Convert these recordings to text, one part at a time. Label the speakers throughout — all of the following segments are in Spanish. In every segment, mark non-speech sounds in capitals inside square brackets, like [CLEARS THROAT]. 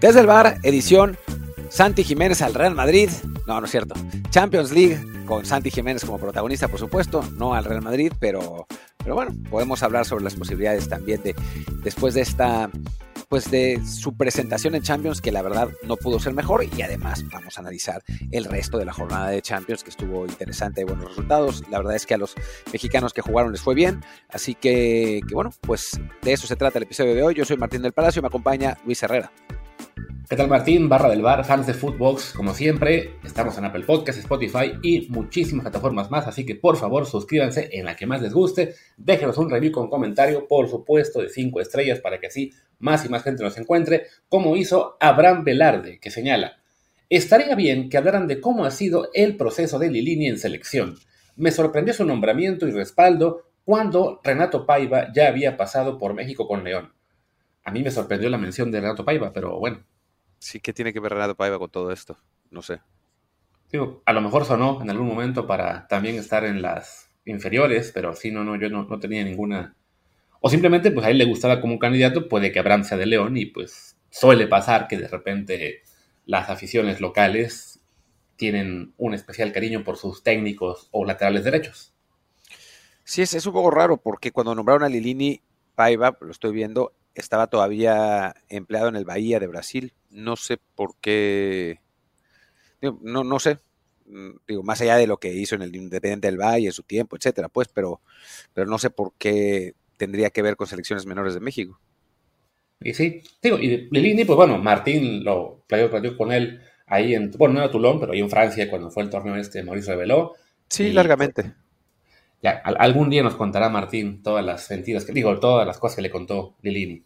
Speaker 1: Desde el bar, edición Santi Jiménez al Real Madrid. No, no es cierto. Champions League con Santi Jiménez como protagonista, por supuesto, no al Real Madrid, pero, pero bueno, podemos hablar sobre las posibilidades también de después de esta pues de su presentación en Champions, que la verdad no pudo ser mejor, y además vamos a analizar el resto de la jornada de Champions, que estuvo interesante y buenos resultados. La verdad es que a los mexicanos que jugaron les fue bien, así que, que bueno, pues de eso se trata el episodio de hoy. Yo soy Martín del Palacio y me acompaña Luis Herrera.
Speaker 2: ¿Qué tal Martín? Barra del bar, fans de Footbox, como siempre, estamos en Apple Podcasts, Spotify y muchísimas plataformas más, así que por favor suscríbanse en la que más les guste, déjenos un review con comentario, por supuesto, de 5 estrellas para que así más y más gente nos encuentre, como hizo Abraham Velarde, que señala, estaría bien que hablaran de cómo ha sido el proceso de Lilini en selección. Me sorprendió su nombramiento y respaldo cuando Renato Paiva ya había pasado por México con León. A mí me sorprendió la mención de Renato Paiva, pero bueno,
Speaker 1: Sí, ¿qué tiene que ver Renato Paiva con todo esto? No sé.
Speaker 2: Digo, a lo mejor sonó en algún momento para también estar en las inferiores, pero sí, no, no, yo no, no tenía ninguna... O simplemente, pues a él le gustaba como candidato, puede que Abraham sea de León y pues suele pasar que de repente las aficiones locales tienen un especial cariño por sus técnicos o laterales derechos.
Speaker 1: Sí, es, es un poco raro porque cuando nombraron a Lilini, Paiva, lo estoy viendo, estaba todavía empleado en el Bahía de Brasil. No sé por qué. no, no sé. Mm, digo, más allá de lo que hizo en el Independiente del Valle en su tiempo, etcétera, pues, pero, pero no sé por qué tendría que ver con selecciones menores de México.
Speaker 2: Y sí, digo, y Lilini, pues bueno, Martín lo playó, con él ahí en, bueno, no era Toulon, pero ahí en Francia, cuando fue el torneo este, Mauricio reveló.
Speaker 1: Sí, largamente.
Speaker 2: Ya, algún día nos contará Martín todas las mentiras que digo, todas las cosas que le contó Lilini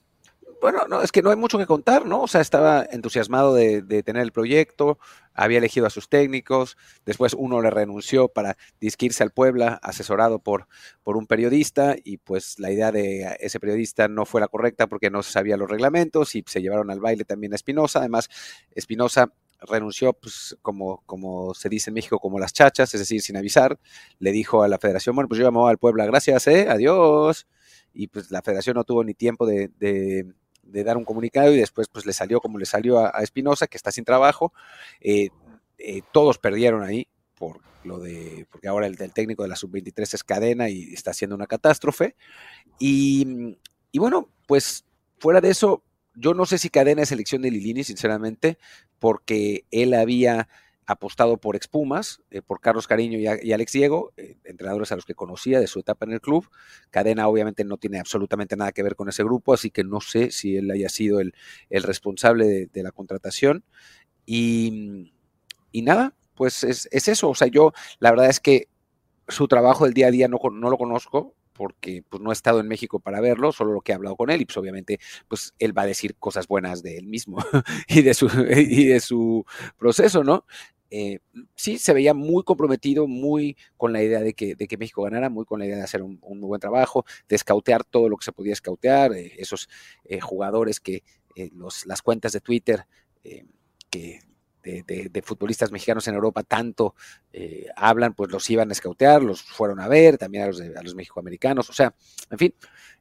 Speaker 1: bueno, no, es que no hay mucho que contar, ¿no? O sea, estaba entusiasmado de, tener el proyecto, había elegido a sus técnicos, después uno le renunció para disquirse al Puebla, asesorado por, por un periodista, y pues la idea de ese periodista no fue la correcta porque no sabía los reglamentos y se llevaron al baile también a Espinosa. Además, Espinosa renunció, pues, como, como se dice en México, como las chachas, es decir, sin avisar, le dijo a la federación, bueno, pues yo llamo al Puebla, gracias, eh, adiós. Y pues la federación no tuvo ni tiempo de de dar un comunicado y después pues le salió como le salió a, Espinosa, que está sin trabajo. Eh, eh, todos perdieron ahí por lo de, porque ahora el, técnico de la sub-23 es cadena y está haciendo una catástrofe. Y, y, bueno, pues fuera de eso, yo no sé si cadena es elección de Lilini, sinceramente, porque él había apostado por Expumas, eh, por Carlos Cariño y, Alex Diego, eh, entrenadores a los que conocía de su etapa en el club. Cadena obviamente no tiene absolutamente nada que ver con ese grupo, así que no sé si él haya sido el, responsable de, la contratación. Y, nada, pues es, eso. O sea, yo la verdad es que su trabajo del día a día no, no lo conozco, porque pues, no he estado en México para verlo, solo lo que he hablado con él, y pues obviamente pues él va a decir cosas buenas de él mismo [LAUGHS] y, de su, y de su proceso, ¿no? Eh, sí se veía muy comprometido, muy con la idea de que, de que México ganara, muy con la idea de hacer un, buen trabajo, de escautear todo lo que se podía escautear, eh, esos eh, jugadores que los, las cuentas de Twitter que de, futbolistas mexicanos en Europa tanto hablan, pues los iban a escautear, los fueron a ver, también a los, a los mexicoamericanos, o sea, en fin,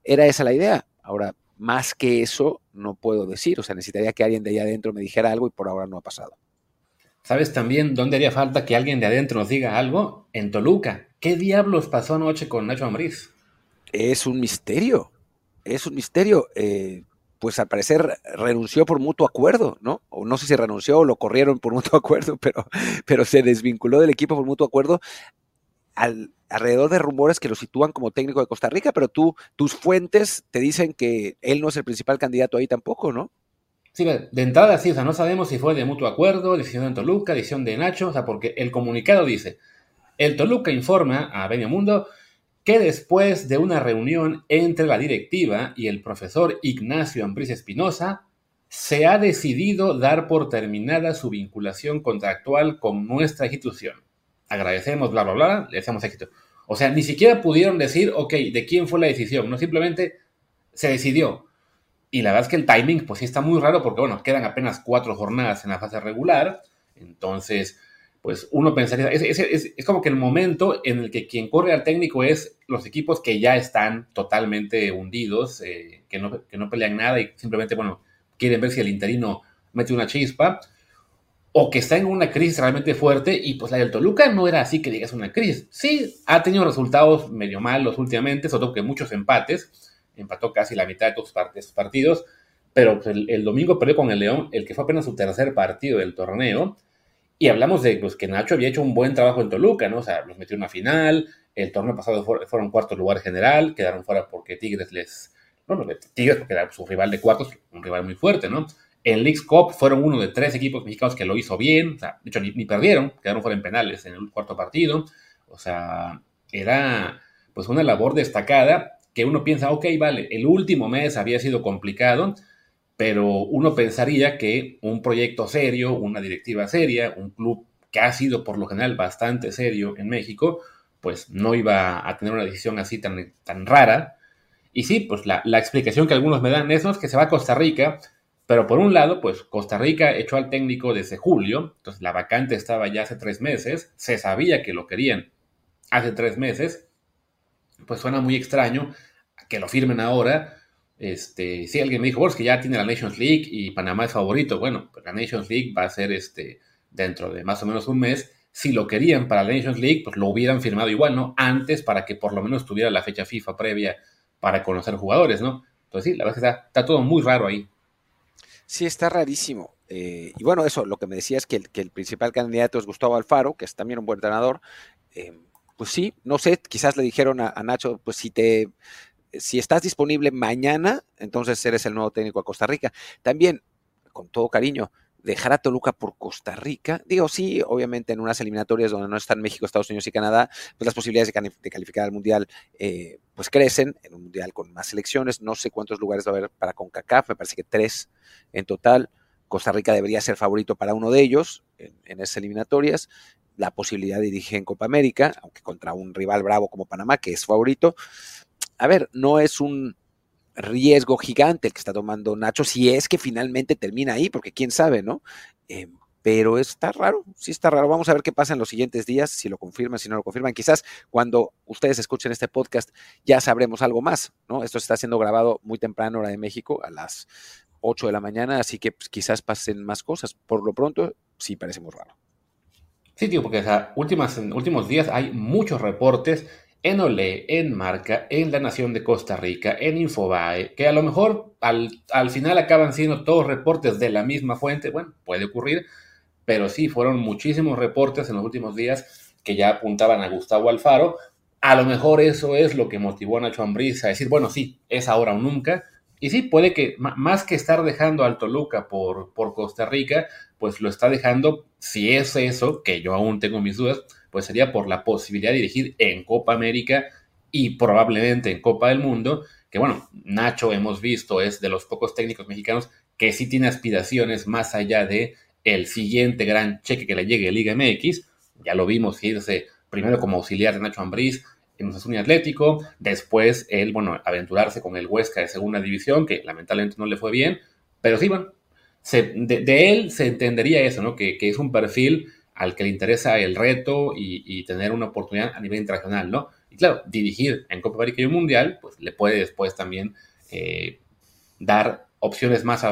Speaker 1: era esa la idea. Ahora, más que eso, no puedo decir, o sea, necesitaría que alguien de allá adentro me dijera algo y por ahora no ha pasado.
Speaker 2: ¿Sabes también dónde haría falta que alguien de adentro nos diga algo? En Toluca. ¿Qué diablos pasó anoche con Nacho Ambriz?
Speaker 1: Es un misterio. Es un misterio. Eh, pues al parecer renunció por mutuo acuerdo, ¿no? O no sé si renunció o lo corrieron por [LAUGHS] mutuo acuerdo, pero, pero se desvinculó del equipo por mutuo acuerdo al, alrededor de rumores que lo sitúan como técnico de Costa Rica, pero tú, tus fuentes te dicen que él no es el principal candidato ahí tampoco, ¿no?
Speaker 2: Sí, de entrada sí, o sea, no sabemos si fue de mutuo acuerdo, decisión de Toluca, decisión de Nacho, o sea, porque el comunicado dice, el Toluca informa a Benio Mundo que después de una reunión entre la directiva y el profesor Ignacio Ambriz Espinosa, se ha decidido dar por terminada su vinculación contractual con nuestra institución. Agradecemos, bla, bla, bla, le deseamos éxito. O sea, ni siquiera pudieron decir, ok, de quién fue la decisión, no simplemente se decidió. Y la verdad es que el timing, pues sí está muy raro porque, bueno, quedan apenas cuatro jornadas en la fase regular. Entonces, pues uno pensaría, es, como que el momento en el que quien corre al técnico es los equipos que ya están totalmente hundidos, eh, que, no, que no pelean nada y simplemente, bueno, quieren ver si el interino mete una chispa, o que está en una crisis realmente fuerte, y pues la del Toluca no era así que digas una crisis. Sí, ha tenido resultados medio malos últimamente, sobre todo que muchos empates, empató casi la mitad de todos estos partidos, pero pues, el, domingo perdió con el León, el que fue apenas su tercer partido del torneo, y hablamos de pues, que Nacho había hecho un buen trabajo en Toluca, ¿no? O sea, los metió en una final, el torneo pasado fueron cuarto lugar general, quedaron fuera porque Tigres les... Bueno, Tigres porque era su rival de cuartos, un rival muy fuerte, ¿no? En Leagues Cup fueron uno de tres equipos mexicanos que lo hizo bien, o sea, de hecho ni, perdieron, quedaron fuera en penales en el cuarto partido, o sea, era pues una labor destacada que uno piensa, ok, vale, el último mes había sido complicado, pero uno pensaría que un proyecto serio, una directiva seria, un club que ha sido por lo general bastante serio en México, pues no iba a tener una decisión así tan, tan rara. Y sí, pues la, la explicación que algunos me dan es, que se va a Costa Rica, pero por un lado, pues Costa Rica echó al técnico desde julio, entonces la vacante estaba ya hace tres meses, se sabía que lo querían hace tres meses, pues suena muy extraño que lo firmen ahora. Este, si alguien me dijo, bueno, es que ya tiene la Nations League y Panamá es favorito, bueno, pues la Nations League va a ser este, dentro de más o menos un mes. Si lo querían para la Nations League, pues lo hubieran firmado igual, ¿no? Antes para que por lo menos tuviera la fecha FIFA previa para conocer jugadores, ¿no? Entonces sí, la verdad que está, está todo muy raro ahí.
Speaker 1: Sí, está rarísimo. Eh, y bueno, eso, lo que me decía es que el, que el, principal candidato es Gustavo Alfaro, que es también un buen entrenador. Eh, pues sí, no sé, quizás le dijeron a, Nacho, pues si te, si estás disponible mañana, entonces eres el nuevo técnico a Costa Rica. También, con todo cariño, dejar a Toluca por Costa Rica. Digo, sí, obviamente en unas eliminatorias donde no están México, Estados Unidos y Canadá, pues las posibilidades de, calificar al Mundial eh, pues crecen, en un Mundial con más selecciones, no sé cuántos lugares va a haber para CONCACAF, me parece que tres en total. Costa Rica debería ser favorito para uno de ellos en, esas eliminatorias. La posibilidad de dirigir en Copa América, aunque contra un rival bravo como Panamá, que es favorito. A ver, no es un riesgo gigante el que está tomando Nacho, si es que finalmente termina ahí, porque quién sabe, ¿no? Eh, pero está raro, sí está raro. Vamos a ver qué pasa en los siguientes días, si lo confirman, si no lo confirman. Quizás cuando ustedes escuchen este podcast ya sabremos algo más, ¿no? Esto está siendo grabado muy temprano, hora de México, a las 8 de la mañana, así que pues, quizás pasen más cosas. Por lo pronto, sí parece muy raro.
Speaker 2: Sí, tío, porque o últimas, en últimos días hay muchos reportes en Olé, en Marca, en La Nación de Costa Rica, en Infobae, que a lo mejor al, al, final acaban siendo todos reportes de la misma fuente, bueno, puede ocurrir, pero sí fueron muchísimos reportes en los últimos días que ya apuntaban a Gustavo Alfaro. A lo mejor eso es lo que motivó a Nacho Ambriz a decir, bueno, sí, es ahora o nunca. Y sí, puede que más que estar dejando al Toluca por, por Costa Rica, pues lo está dejando, si es eso, que yo aún tengo mis dudas, pues sería por la posibilidad de dirigir en Copa América y probablemente en Copa del Mundo, que bueno, Nacho hemos visto es de los pocos técnicos mexicanos que sí tiene aspiraciones más allá de el siguiente gran cheque que le llegue a Liga MX, ya lo vimos irse primero como auxiliar de Nacho Ambriz en un Atlético, después él, bueno, aventurarse con el Huesca de segunda división, que lamentablemente no le fue bien, pero sí, bueno, de, él se entendería eso, ¿no? Que es un perfil al que le interesa el reto y, tener una oportunidad a nivel internacional, ¿no? Y claro, dirigir en Copa América y un Mundial, pues le puede después también eh, dar opciones más,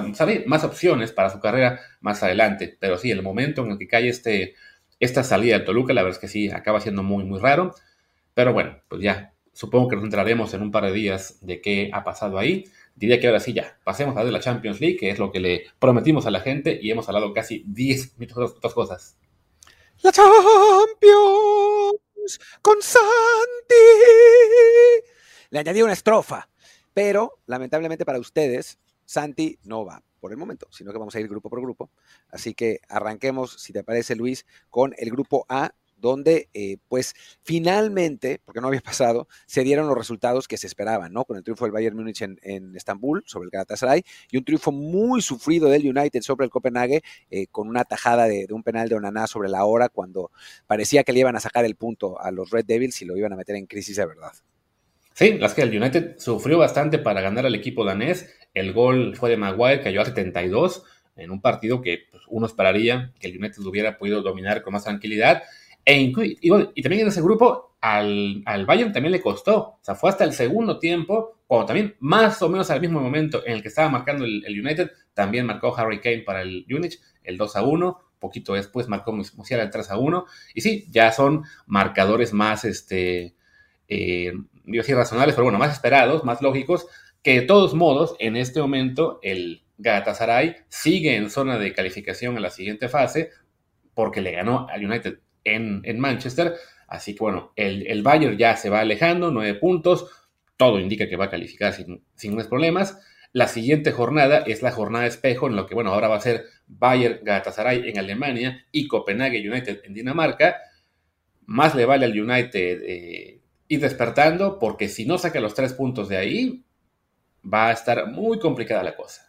Speaker 2: más opciones para su carrera más adelante. Pero sí, el momento en el que cae este, esta salida de Toluca, la verdad es que sí, acaba siendo muy, muy raro. Pero bueno, pues ya, supongo que nos entraremos en un par de días de qué ha pasado ahí. Diría que ahora sí ya, pasemos a la Champions League, que es lo que le prometimos a la gente y hemos hablado casi 10 minutos de otras cosas.
Speaker 1: La Champions con Santi. Le añadí una estrofa, pero lamentablemente para ustedes, Santi no va por el momento, sino que vamos a ir grupo por grupo. Así que arranquemos, si te parece Luis, con el grupo A, donde eh, pues finalmente, porque no había pasado, se dieron los resultados que se esperaban, ¿no? Con el triunfo del Bayern Múnich en, Estambul sobre el Galatasaray y un triunfo muy sufrido del United sobre el Copenhague eh, con una tajada de, un penal de Onaná sobre la hora cuando parecía que le iban a sacar el punto a los Red Devils y lo iban a meter en crisis de verdad.
Speaker 2: Sí, las que el United sufrió bastante para ganar al equipo danés. El gol fue de Maguire, cayó a 72 en un partido que pues, uno esperaría que el United hubiera podido dominar con más tranquilidad. E y, también en ese grupo al, Bayern también le costó. O sea, fue hasta el segundo tiempo cuando también más o menos al mismo momento en el que estaba marcando el, United, también marcó Harry Kane para el Unich, el 2 a 1, poquito después marcó Musiala el 3 a 1, y sí, ya son marcadores más, este, eh, digo así, razonables, pero bueno, más esperados, más lógicos, que de todos modos, en este momento, el Galatasaray sigue en zona de calificación en la siguiente fase, porque le ganó al United en, Manchester, así que bueno, el, el Bayern ya se va alejando, nueve puntos, todo indica que va a calificar sin, sin problemas. La siguiente jornada es la jornada espejo, en lo que, bueno, ahora va a ser Bayern Galatasaray en Alemania y Copenhague United en Dinamarca. Más le vale al United eh, ir despertando, porque si no saca los tres puntos de ahí, va a estar muy complicada la cosa.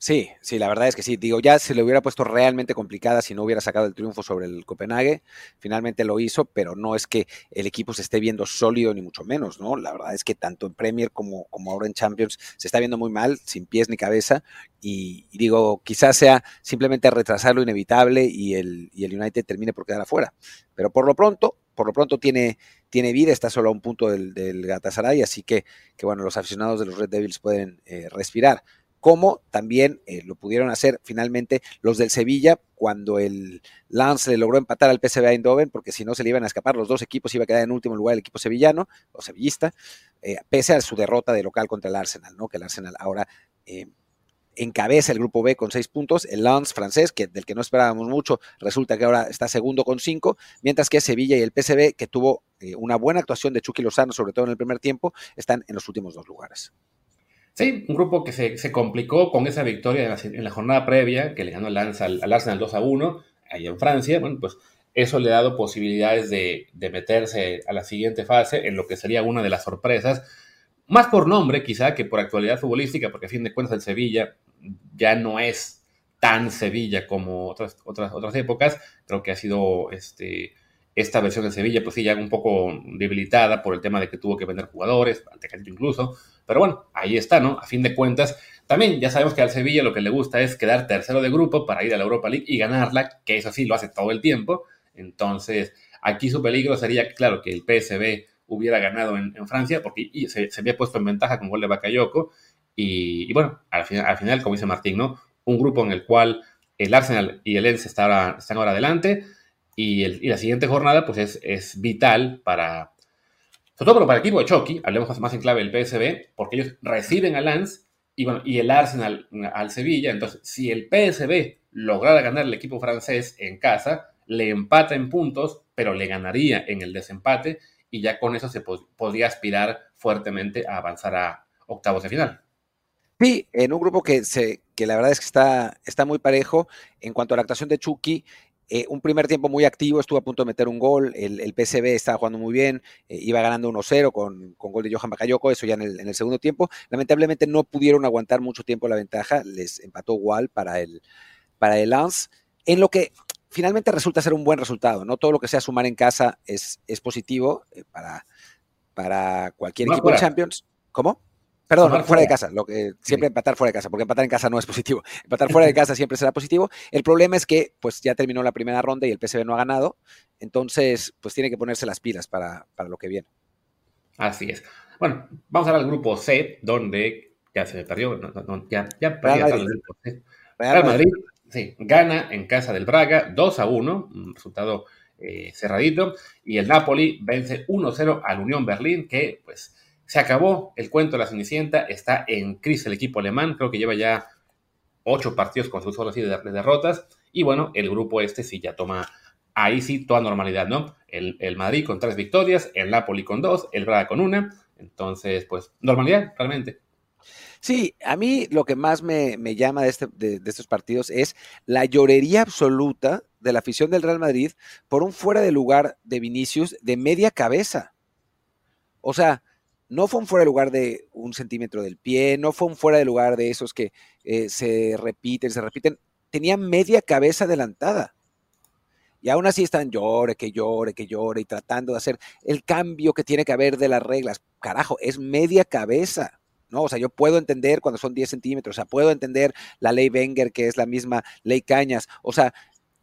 Speaker 1: Sí, sí, la verdad es que sí. Digo, ya se le hubiera puesto realmente complicada si no hubiera sacado el triunfo sobre el Copenhague. Finalmente lo hizo, pero no es que el equipo se esté viendo sólido ni mucho menos, ¿no? La verdad es que tanto en Premier como, ahora en Champions se está viendo muy mal, sin pies ni cabeza. Y, digo, quizás sea simplemente retrasar lo inevitable y el, y el United termine por quedar afuera. Pero por lo pronto, por lo pronto tiene, tiene vida, está solo a un punto del, del Gatasaray, así que, que, bueno, los aficionados de los Red Devils pueden eh, respirar como también eh, lo pudieron hacer finalmente los del Sevilla cuando el Lance le logró empatar al PSV Eindhoven, porque si no se le iban a escapar los dos equipos, iba a quedar en último lugar el equipo sevillano o sevillista, eh, pese a su derrota de local contra el Arsenal, ¿no? que el Arsenal ahora eh, encabeza el grupo B con seis puntos, el Lance francés, que, del que no esperábamos mucho, resulta que ahora está segundo con cinco, mientras que Sevilla y el PSV, que tuvo una buena actuación de Chucky Lozano, sobre todo en el primer tiempo, están en los últimos dos lugares.
Speaker 2: Sí, un grupo que se, complicó con esa victoria en la, jornada previa, que le ganó el Lance al, Arsenal 2 a 1, ahí en Francia. Bueno, pues eso le ha dado posibilidades de, meterse a la siguiente fase, en lo que sería una de las sorpresas, más por nombre quizá que por actualidad futbolística, porque a fin de cuentas el Sevilla ya no es tan Sevilla como otras, otras, otras épocas. Creo que ha sido este, esta versión de Sevilla, pues sí, ya un poco debilitada por el tema de que tuvo que vender jugadores, Tecatito incluso, pero bueno, ahí está, ¿no? A fin de cuentas, también ya sabemos que al Sevilla lo que le gusta es quedar tercero de grupo para ir a la Europa League y ganarla, que eso sí lo hace todo el tiempo, entonces aquí su peligro sería, claro, que el PSB hubiera ganado en, Francia, porque se, había puesto en ventaja con gol de Bakayoko, y, bueno, al final, al final, como dice Martín, ¿no? Un grupo en el cual el Arsenal y el Lens están ahora adelante, y, la siguiente jornada, pues es, vital para, sobre todo para el equipo de Chucky, hablemos más en clave del PSB, porque ellos reciben al Lance y, bueno, y el Arsenal al Sevilla. Entonces, si el PSB lograra ganar el equipo francés en casa, le empata en puntos, pero le ganaría en el desempate y ya con eso se podría aspirar fuertemente a avanzar a octavos de final.
Speaker 1: Sí, en un grupo que, se, que la verdad es que está, está muy parejo. En cuanto a la actuación de Chucky, eh, un primer tiempo muy activo, estuvo a punto de meter un gol, el, el PSV estaba jugando muy bien, eh, iba ganando 1-0 con, con, gol de Johan Bakayoko, eso ya en el, en el, segundo tiempo. Lamentablemente no pudieron aguantar mucho tiempo la ventaja, les empató igual para el, para el Lance, en lo que finalmente resulta ser un buen resultado, ¿no? Todo lo que sea sumar en casa es, es positivo eh, para, para cualquier equipo de Champions. ¿Cómo? Perdón, fuera, de casa, lo que siempre empatar fuera de casa, porque empatar en casa no es positivo. [LAUGHS] Empatar fuera de casa siempre será positivo. El problema es que pues ya terminó la primera ronda y el PSV no ha ganado, entonces pues tiene que ponerse las pilas para, lo que viene.
Speaker 2: Así es. Bueno, vamos a ver al grupo C, donde ya se perdió, ya, ya Real Madrid. El grupo C. Real, Madrid, sí, gana en casa del Braga 2 a 1, un resultado eh, cerradito, y el Napoli vence 1-0 al Unión Berlín, que pues se acabó el cuento de la Cenicienta, está en crisis el equipo alemán, creo que lleva ya ocho partidos con sus así de, de derrotas, y bueno, el grupo este sí ya toma ahí sí toda normalidad, ¿no? El, Madrid con tres victorias, el Napoli con dos, el Braga con una, entonces pues normalidad realmente.
Speaker 1: Sí, a mí lo que más me, llama de, este, de, estos partidos es la llorería absoluta de la afición del Real Madrid por un fuera de lugar de Vinicius de media cabeza. O sea, no fue un fuera de lugar de un centímetro del pie, no fue un fuera de lugar de esos que eh, se repiten, se repiten. Tenía media cabeza adelantada. Y aún así están llore, que llore, que llore y tratando de hacer el cambio que tiene que haber de las reglas. Carajo, es media cabeza. ¿no? O sea, yo puedo entender cuando son 10 centímetros, o sea, puedo entender la ley Wenger, que es la misma ley Cañas, o sea,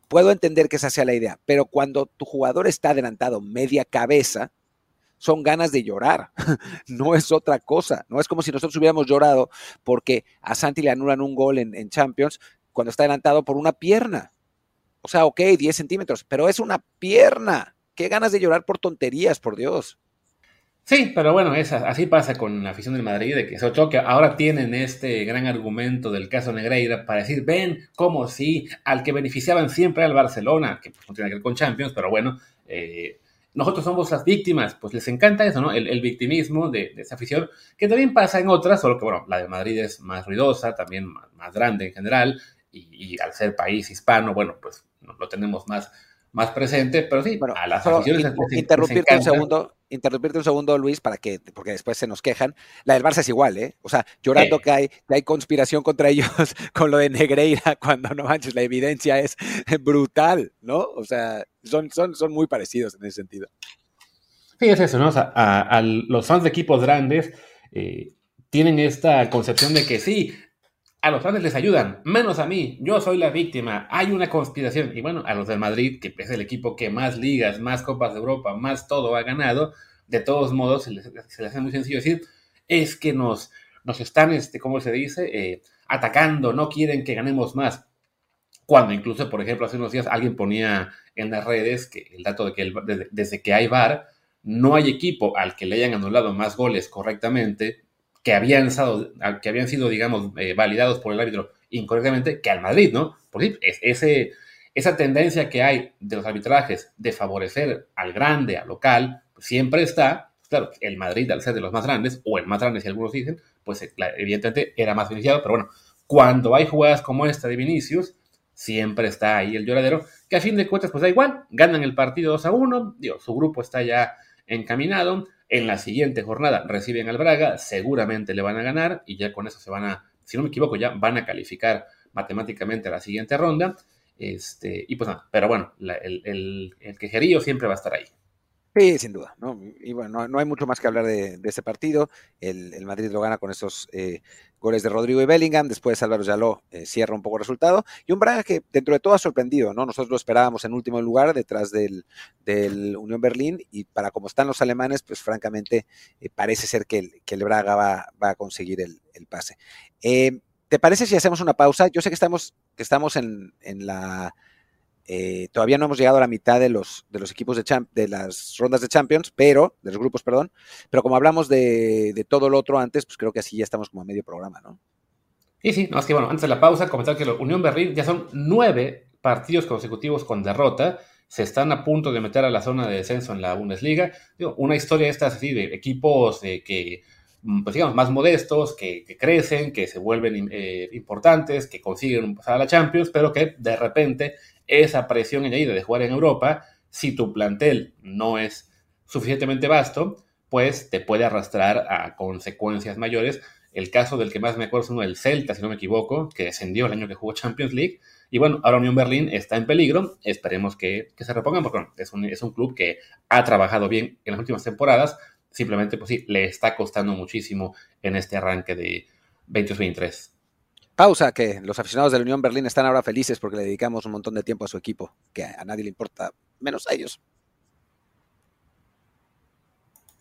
Speaker 1: puedo entender que esa sea la idea, pero cuando tu jugador está adelantado media cabeza, son ganas de llorar, [LAUGHS] no es otra cosa, no es como si nosotros hubiéramos llorado porque a Santi le anulan un gol en, Champions cuando está adelantado por una pierna. O sea, ok, 10 centímetros, pero es una pierna. Qué ganas de llorar por tonterías, por Dios.
Speaker 2: Sí, pero bueno, así pasa con la afición del Madrid, de que sobre todo que ahora tienen este gran argumento del caso Negreira para decir, ven, como si al que beneficiaban siempre al Barcelona, que pues, no tiene que ver con Champions, pero bueno, eh, nosotros somos las víctimas, pues les encanta eso, ¿no? El, victimismo de, esa afición, que también pasa en otras, solo que bueno, la de Madrid es más ruidosa, también más, grande en general, y, y, al ser país hispano, bueno, pues lo tenemos más más presente, pero sí,
Speaker 1: bueno, a las aficiones interrumpirte un segundo, interrumpirte un segundo, Luis, para que, porque después se nos quejan. La del Barça es igual, ¿eh? O sea, llorando que hay, que hay conspiración contra ellos [LAUGHS] con lo de Negreira, [LAUGHS] cuando no manches, la evidencia es brutal, ¿no? O sea, son, son, son muy parecidos en ese sentido.
Speaker 2: Sí, es eso, ¿no? O sea, a, los fans de equipos grandes eh, tienen esta concepción de que sí, a los grandes les ayudan, menos a mí, yo soy la víctima, hay una conspiración. Y bueno, a los del Madrid, que es el equipo que más ligas, más Copas de Europa, más todo ha ganado, de todos modos se les, hace muy sencillo decir, es que nos, nos están, este, ¿cómo se dice?, eh, atacando, no quieren que ganemos más. Cuando incluso, por ejemplo, hace unos días alguien ponía en las redes que el dato de que desde que hay VAR, no hay equipo al que le hayan anulado más goles correctamente que habían, sido, digamos, eh, validados por el árbitro incorrectamente que al Madrid, ¿no? Porque ese, esa tendencia que hay de los arbitrajes de favorecer al grande, al local, pues siempre está. Claro, el Madrid, al ser de los más grandes, o el más grande, si algunos dicen, pues eh, evidentemente era más beneficiado, pero bueno, cuando hay jugadas como esta de Vinicius, siempre está ahí el lloradero, que a fin de cuentas, pues da igual, ganan el partido 2 a 1, digo, su grupo está ya encaminado, en la siguiente jornada reciben al Braga, seguramente le van a ganar y ya con eso se van a, si no me equivoco, ya van a calificar matemáticamente a la siguiente ronda. Este, y pues nada, pero bueno, el, el, el quejerío siempre va a estar ahí.
Speaker 1: Sí, sin duda. ¿no? Y bueno, no, hay mucho más que hablar de, ese partido. El, Madrid lo gana con esos eh, goles de Rodrigo y Bellingham. Después Álvaro Yaló eh, cierra un poco el resultado. Y un Braga que dentro de todo ha sorprendido. ¿no? Nosotros lo esperábamos en último lugar detrás del, Unión Berlín. Y para como están los alemanes, pues francamente eh, parece ser que el, que el Braga va, a conseguir el, pase. ¿Te parece si hacemos una pausa? Yo sé que estamos, que estamos en, en la eh, todavía no hemos llegado a la mitad de los, de los equipos de, de las rondas de Champions, pero, de los grupos, perdón, pero como hablamos de, todo lo otro antes, pues creo que así ya estamos como a medio programa, ¿no?
Speaker 2: Sí, sí, no, es que bueno, antes de la pausa, comentar que la Unión Berlín ya son nueve partidos consecutivos con derrota, se están a punto de meter a la zona de descenso en la Bundesliga. una historia esta así de equipos que, mm, pues digamos, más modestos, que, crecen, que se vuelven eh, importantes, que consiguen pasar a la Champions, pero que de repente esa presión añadida de jugar en Europa, si tu plantel no es suficientemente vasto, pues te puede arrastrar a consecuencias mayores. El caso del que más me acuerdo es uno del Celta, si no me equivoco, que descendió el año que jugó Champions League. Y bueno, ahora Unión Berlín está en peligro. Esperemos que, se repongan, porque es, un, es un club que ha trabajado bien en las últimas temporadas. Simplemente, pues sí, le está costando muchísimo en este arranque de 2023.
Speaker 1: Pausa, que los aficionados de la Unión Berlín están ahora felices porque le dedicamos un montón de tiempo a su equipo, que a nadie le importa, menos a ellos.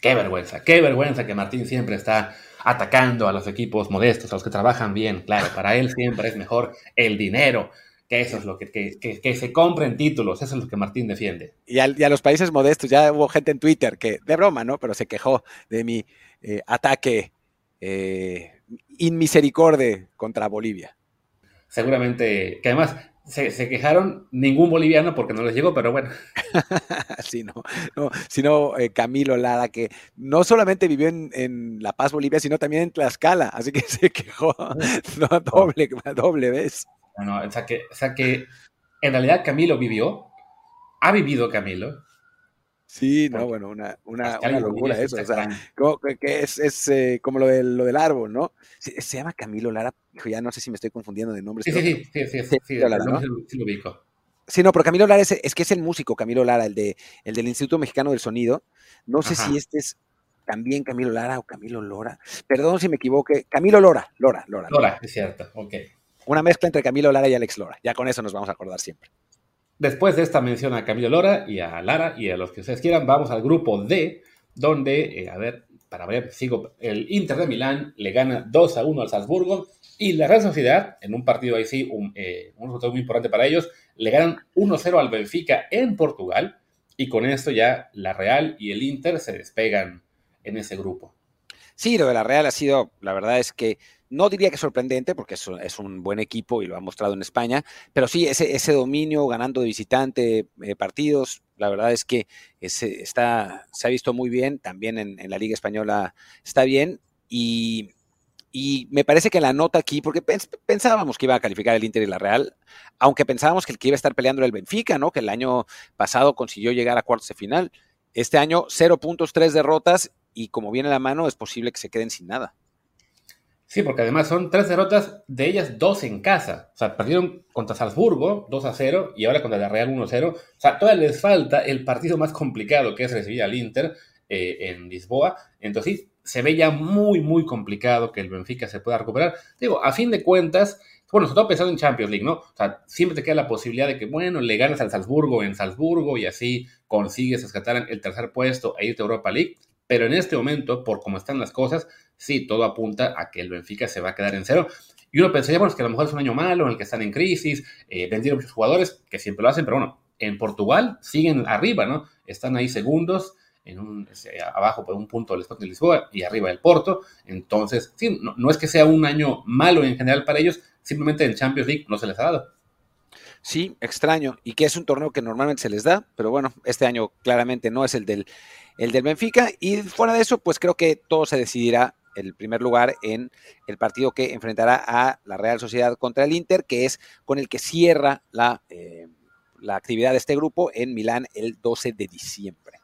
Speaker 2: Qué vergüenza, qué vergüenza que Martín siempre está atacando a los equipos modestos, a los que trabajan bien. Claro, para él siempre es mejor el dinero, que eso es lo que, que, se compren títulos, eso es lo que Martín defiende.
Speaker 1: Y a, los países modestos, ya hubo gente en Twitter que, de broma, ¿no? Pero se quejó de mi eh, ataque eh, inmisericordia contra Bolivia.
Speaker 2: Seguramente, que además se, quejaron ningún boliviano porque no les llegó, pero bueno. [LAUGHS]
Speaker 1: sí, no, no sino eh, Camilo Lara, que no solamente vivió en, La Paz, Bolivia, sino también en Tlaxcala, así que [LAUGHS] se quejó [LAUGHS] no, doble, doble vez.
Speaker 2: No, o sea, que, o sea que en realidad Camilo vivió, ha vivido Camilo,
Speaker 1: Sí, no, bueno, una, una, locura eso. O sea, como, que es, es eh, como lo del, lo del árbol, ¿no? Se, llama Camilo Lara, ya no sé si me estoy confundiendo de nombre.
Speaker 2: Sí, sí, sí, sí, sí, sí, sí, Lara, ¿no? sí lo ubico.
Speaker 1: Sí, no, pero Camilo Lara es, es, que es el músico, Camilo Lara, el, de, el del Instituto Mexicano del Sonido. No sé si este es también Camilo Lara o Camilo Lora. Perdón si me equivoqué. Camilo Lora, Lora, Lora.
Speaker 2: Lora, es cierto, ok.
Speaker 1: Una mezcla entre Camilo Lara y Alex Lora. Ya con eso nos vamos a acordar siempre.
Speaker 2: Después de esta mención a Camilo Lora y a Lara y a los que ustedes quieran, vamos al grupo D, donde, a ver, para ver, sigo, el Inter de Milán le gana 2 a 1 al Salzburgo y la Real Sociedad, en un partido ahí sí, un, un resultado muy importante para ellos, le ganan 1-0 al Benfica en Portugal y con esto ya la Real y el Inter se despegan en ese grupo.
Speaker 1: Sí, lo de la Real ha sido, la verdad es que no diría que sorprendente, porque es, un buen equipo y lo ha mostrado en España, pero sí, ese, dominio ganando de visitante eh, partidos, la verdad es que está, se ha visto muy bien, también en, en la Liga Española está bien, y y me parece que la nota aquí, porque pensábamos que iba a calificar el Inter y la Real, aunque pensábamos que el que iba a estar peleando era el Benfica, ¿no? Que el año pasado consiguió llegar a cuartos de final. Este año, cero puntos, tres derrotas, y como viene la mano, es posible que se queden sin nada.
Speaker 2: Sí, porque además son tres derrotas, de ellas dos en casa. O sea, perdieron contra Salzburgo 2 a 0 y ahora contra la Real 1 a 0. O sea, todavía les falta el partido más complicado que es recibir al Inter eh, en Lisboa. Entonces, se ve ya muy, muy complicado que el Benfica se pueda recuperar. Digo, a fin de cuentas, bueno, sobre todo pensando en Champions League, ¿no? O sea, siempre te queda la posibilidad de que, bueno, le ganas al Salzburgo en Salzburgo y así consigues rescatar el tercer puesto e irte a Europa League. Pero en este momento, por cómo están las cosas, sí, todo apunta a que el Benfica se va a quedar en cero. Y uno pensaría, bueno, es que a lo mejor es un año malo en el que están en crisis, eh, vendieron muchos jugadores, que siempre lo hacen, pero bueno, en Portugal siguen arriba, ¿no? Están ahí segundos, en un, abajo por un punto del Sporting de Lisboa y arriba del Porto. Entonces, sí, no, es que sea un año malo en general para ellos, simplemente el Champions League no se les ha dado.
Speaker 1: Sí, extraño. Y que es un torneo que normalmente se les da, pero bueno, este año claramente no es el del, el del Benfica. Y fuera de eso, pues creo que todo se decidirá el primer lugar en el partido que enfrentará a la Real Sociedad contra el Inter, que es con el que cierra la, eh, la actividad de este grupo en Milán el 12 de diciembre.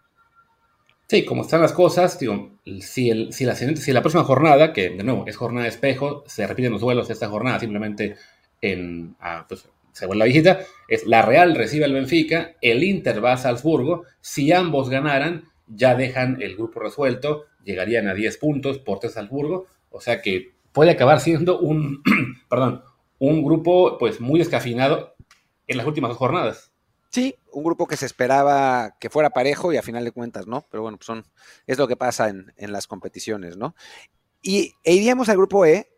Speaker 2: Sí, como están las cosas, digo, si, el, si, la, si la próxima jornada, que de nuevo es jornada de espejo, se repiten los duelos de esta jornada, simplemente en, ah, pues, según la visita, es la Real recibe al Benfica, el Inter va a Salzburgo, si ambos ganaran, ya dejan el grupo resuelto, llegarían a 10 puntos por tres Salzburgo, o sea que puede acabar siendo un, [CLEARS THROAT] perdón, un grupo pues muy descafinado en las últimas dos jornadas.
Speaker 1: Sí, un grupo que se esperaba que fuera parejo y a final de cuentas, ¿no? Pero bueno, pues son, es lo que pasa en, las competiciones, ¿no? Y e iríamos al grupo E,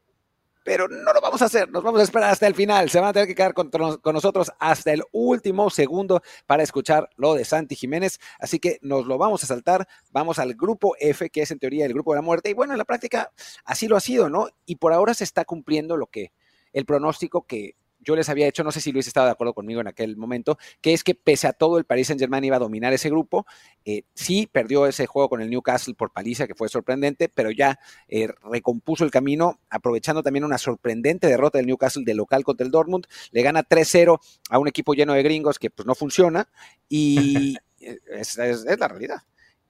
Speaker 1: pero no lo vamos a hacer, nos vamos a esperar hasta el final, se van a tener que quedar con, con, nosotros hasta el último segundo para escuchar lo de Santi Jiménez, así que nos lo vamos a saltar, vamos al grupo F, que es en teoría el grupo de la muerte, y bueno, en la práctica así lo ha sido, ¿no? Y por ahora se está cumpliendo lo que, el pronóstico que yo les había hecho, no sé si Luis estaba de acuerdo conmigo en aquel momento, que es que pese a todo el Paris Saint Germain iba a dominar ese grupo, eh, sí perdió ese juego con el Newcastle por paliza, que fue sorprendente, pero ya eh, recompuso el camino, aprovechando también una sorprendente derrota del Newcastle de local contra el Dortmund, le gana 3-0 a un equipo lleno de gringos que pues no funciona y [LAUGHS] es la realidad.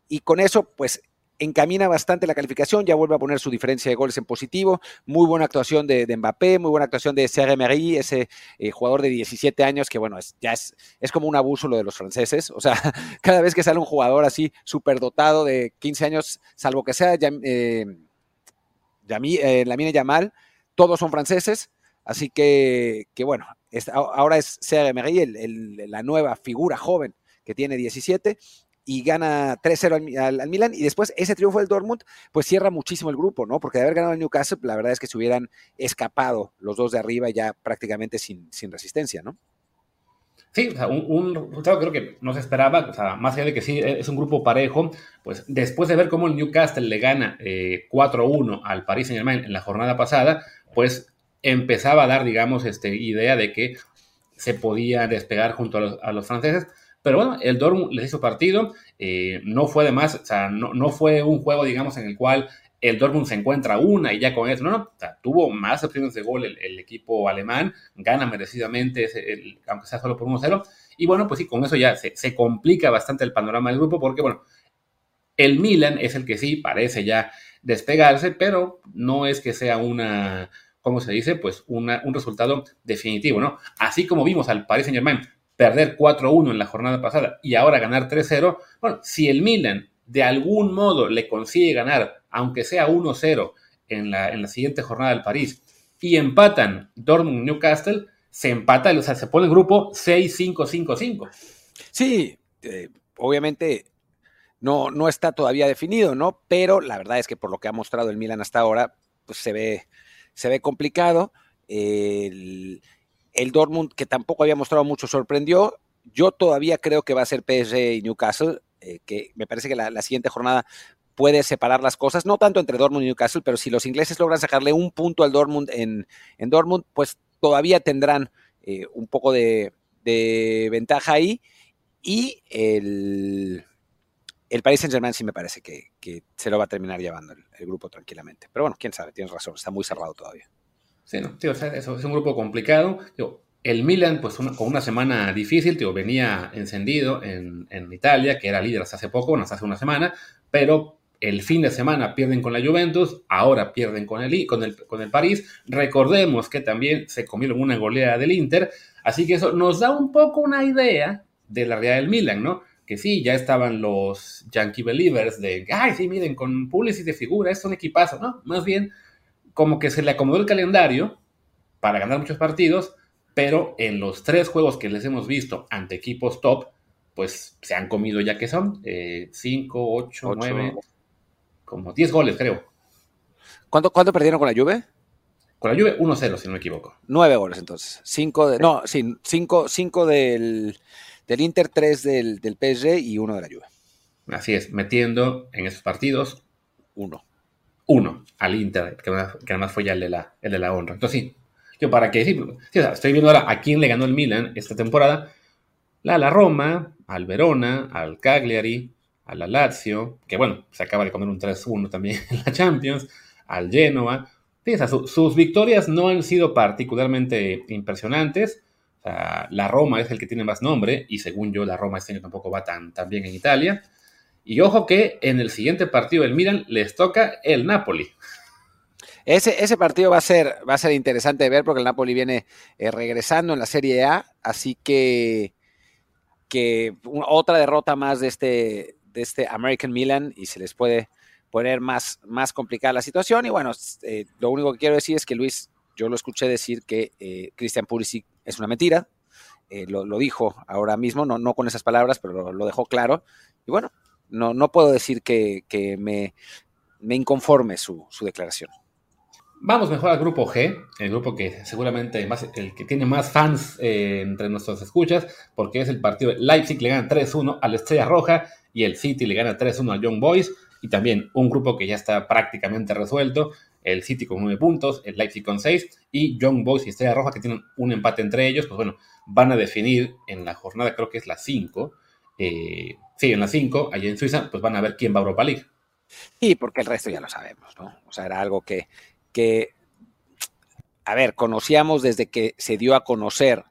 Speaker 1: Y con eso, pues encamina bastante la calificación, ya vuelve a poner su diferencia de goles en positivo, muy buena actuación de, Mbappé, muy buena actuación de CRMRI, ese eh, jugador de 17 años que bueno, es, ya es, es como un abuso lo de los franceses, o sea, [LAUGHS] cada vez que sale un jugador así súper dotado de 15 años, salvo que sea eh, eh, la mine Yamal, todos son franceses, así que, que bueno, ahora es CRMRI, la nueva figura joven que tiene 17 y gana 3-0 al, Milan y después ese triunfo del Dortmund pues cierra muchísimo el grupo, ¿no? Porque de haber ganado el Newcastle la verdad es que se hubieran escapado los dos de arriba ya prácticamente sin, sin resistencia, ¿no?
Speaker 2: Sí, o sea, un, resultado creo que no se esperaba, o sea, más allá de que sí es un grupo parejo, pues después de ver cómo el Newcastle le gana 4-1 eh, al Paris Saint Germain en la jornada pasada, pues empezaba a dar, digamos, este, idea de que se podía despegar junto a los franceses, pero bueno, el Dortmund les hizo partido, eh, no fue además, o sea, no, fue un juego, digamos, en el cual el Dortmund se encuentra una y ya con eso, no, no, tuvo más opciones de gol el, equipo alemán, gana merecidamente, aunque sea solo por 1-0, y bueno, pues sí, con eso ya se, se, complica bastante el panorama del grupo, porque bueno, el Milan es el que sí parece ya despegarse, pero no es que sea una, ¿cómo se dice? Pues una, un resultado definitivo, ¿no? Así como vimos al Paris Saint Germain perder 4-1 en la jornada pasada y ahora ganar 3-0, bueno, si el Milan de algún modo le consigue ganar, aunque sea 1-0 en la, en la siguiente jornada del París, y empatan Dortmund-Newcastle, se empata, o sea, se pone el grupo 6-5-5-5.
Speaker 1: Sí, eh, obviamente no, está todavía definido, ¿no? Pero la verdad es que por lo que ha mostrado el Milan hasta ahora, pues se ve, se ve complicado. El, el Dortmund, que tampoco había mostrado mucho, sorprendió. Yo todavía creo que va a ser PSG y Newcastle, eh, que me parece que la, siguiente jornada puede separar las cosas, no tanto entre Dortmund y Newcastle, pero si los ingleses logran sacarle un punto al Dortmund en, Dortmund, pues todavía tendrán eh, un poco de, ventaja ahí. Y el, el Paris Saint Germain sí me parece que, que se lo va a terminar llevando el, el, grupo tranquilamente. Pero bueno, quién sabe, tienes razón, está muy cerrado todavía.
Speaker 2: Sí, no, tío, o sea, es un grupo complicado. Tío, el Milan, pues una, con una semana difícil, tío, venía encendido en, en, Italia, que era líder hasta hace poco, bueno, hasta hace una semana, pero el fin de semana pierden con la Juventus, ahora pierden con el, con el, con el París. Recordemos que también se comieron una goleada del Inter, así que eso nos da un poco una idea de la realidad del Milan, ¿no? Que sí, ya estaban los Yankee Believers de, ay, sí, miren, con Pulisic de figura, es un equipazo, ¿no? Más bien, como que se le acomodó el calendario para ganar muchos partidos, pero en los tres juegos que les hemos visto ante equipos top, pues se han comido ya que son 5, 8, 9, como 10 goles, creo.
Speaker 1: ¿Cuánto, ¿Cuánto, perdieron con la Juve?
Speaker 2: Con la Juve 1-0, si no me equivoco.
Speaker 1: 9 goles entonces. 5 de, no, sí, 5 cinco del, del, Inter, 3 del, del, PSG y 1 de la Juve.
Speaker 2: Así es, metiendo en esos partidos
Speaker 1: 1.
Speaker 2: 1 al Inter, que además, que fue ya el de, la, el de la honra. Entonces sí, yo para qué sí, sí o sea, estoy viendo ahora a quién le ganó el Milan esta temporada. La, la Roma, al Verona, al Cagliari, a la Lazio, que bueno, se acaba de comer un 3-1 también en la Champions, al Genoa. Fíjense, su, sus victorias no han sido particularmente impresionantes. O sea, la Roma es el que tiene más nombre, y según yo, la Roma este año tampoco va tan, tan bien en Italia. Y ojo que en el siguiente partido del Milan les toca el Napoli.
Speaker 1: Ese, ese, partido va a, ser, va a ser interesante de ver porque el Napoli viene eh, regresando en la Serie A, así que, que otra derrota más de este, de este American Milan y se les puede poner más, más complicada la situación. Y bueno, eh, lo único que quiero decir es que Luis, yo lo escuché decir que eh, Christian Pulisic es una mentira. Eh, lo, dijo ahora mismo, no, no con esas palabras, pero lo dejó claro. Y bueno, no, no puedo decir que, que me, me, inconforme su, su, declaración.
Speaker 2: Vamos mejor al grupo G, el grupo que seguramente más, el que tiene más fans eh, entre nuestros escuchas, porque es el partido de Leipzig le gana 3-1 a la Estrella Roja y el City le gana 3-1 al Young Boys, y también un grupo que ya está prácticamente resuelto, el City con 9 puntos, el Leipzig con 6, y Young Boys y Estrella Roja que tienen un empate entre ellos, pues bueno, van a definir en la jornada, creo que es la 5, eh, sí, en la 5, allá en Suiza, pues van a ver quién va a Europa League.
Speaker 1: Sí, porque el resto ya lo sabemos, ¿no? O sea, era algo que, que a ver, conocíamos desde que se dio a conocer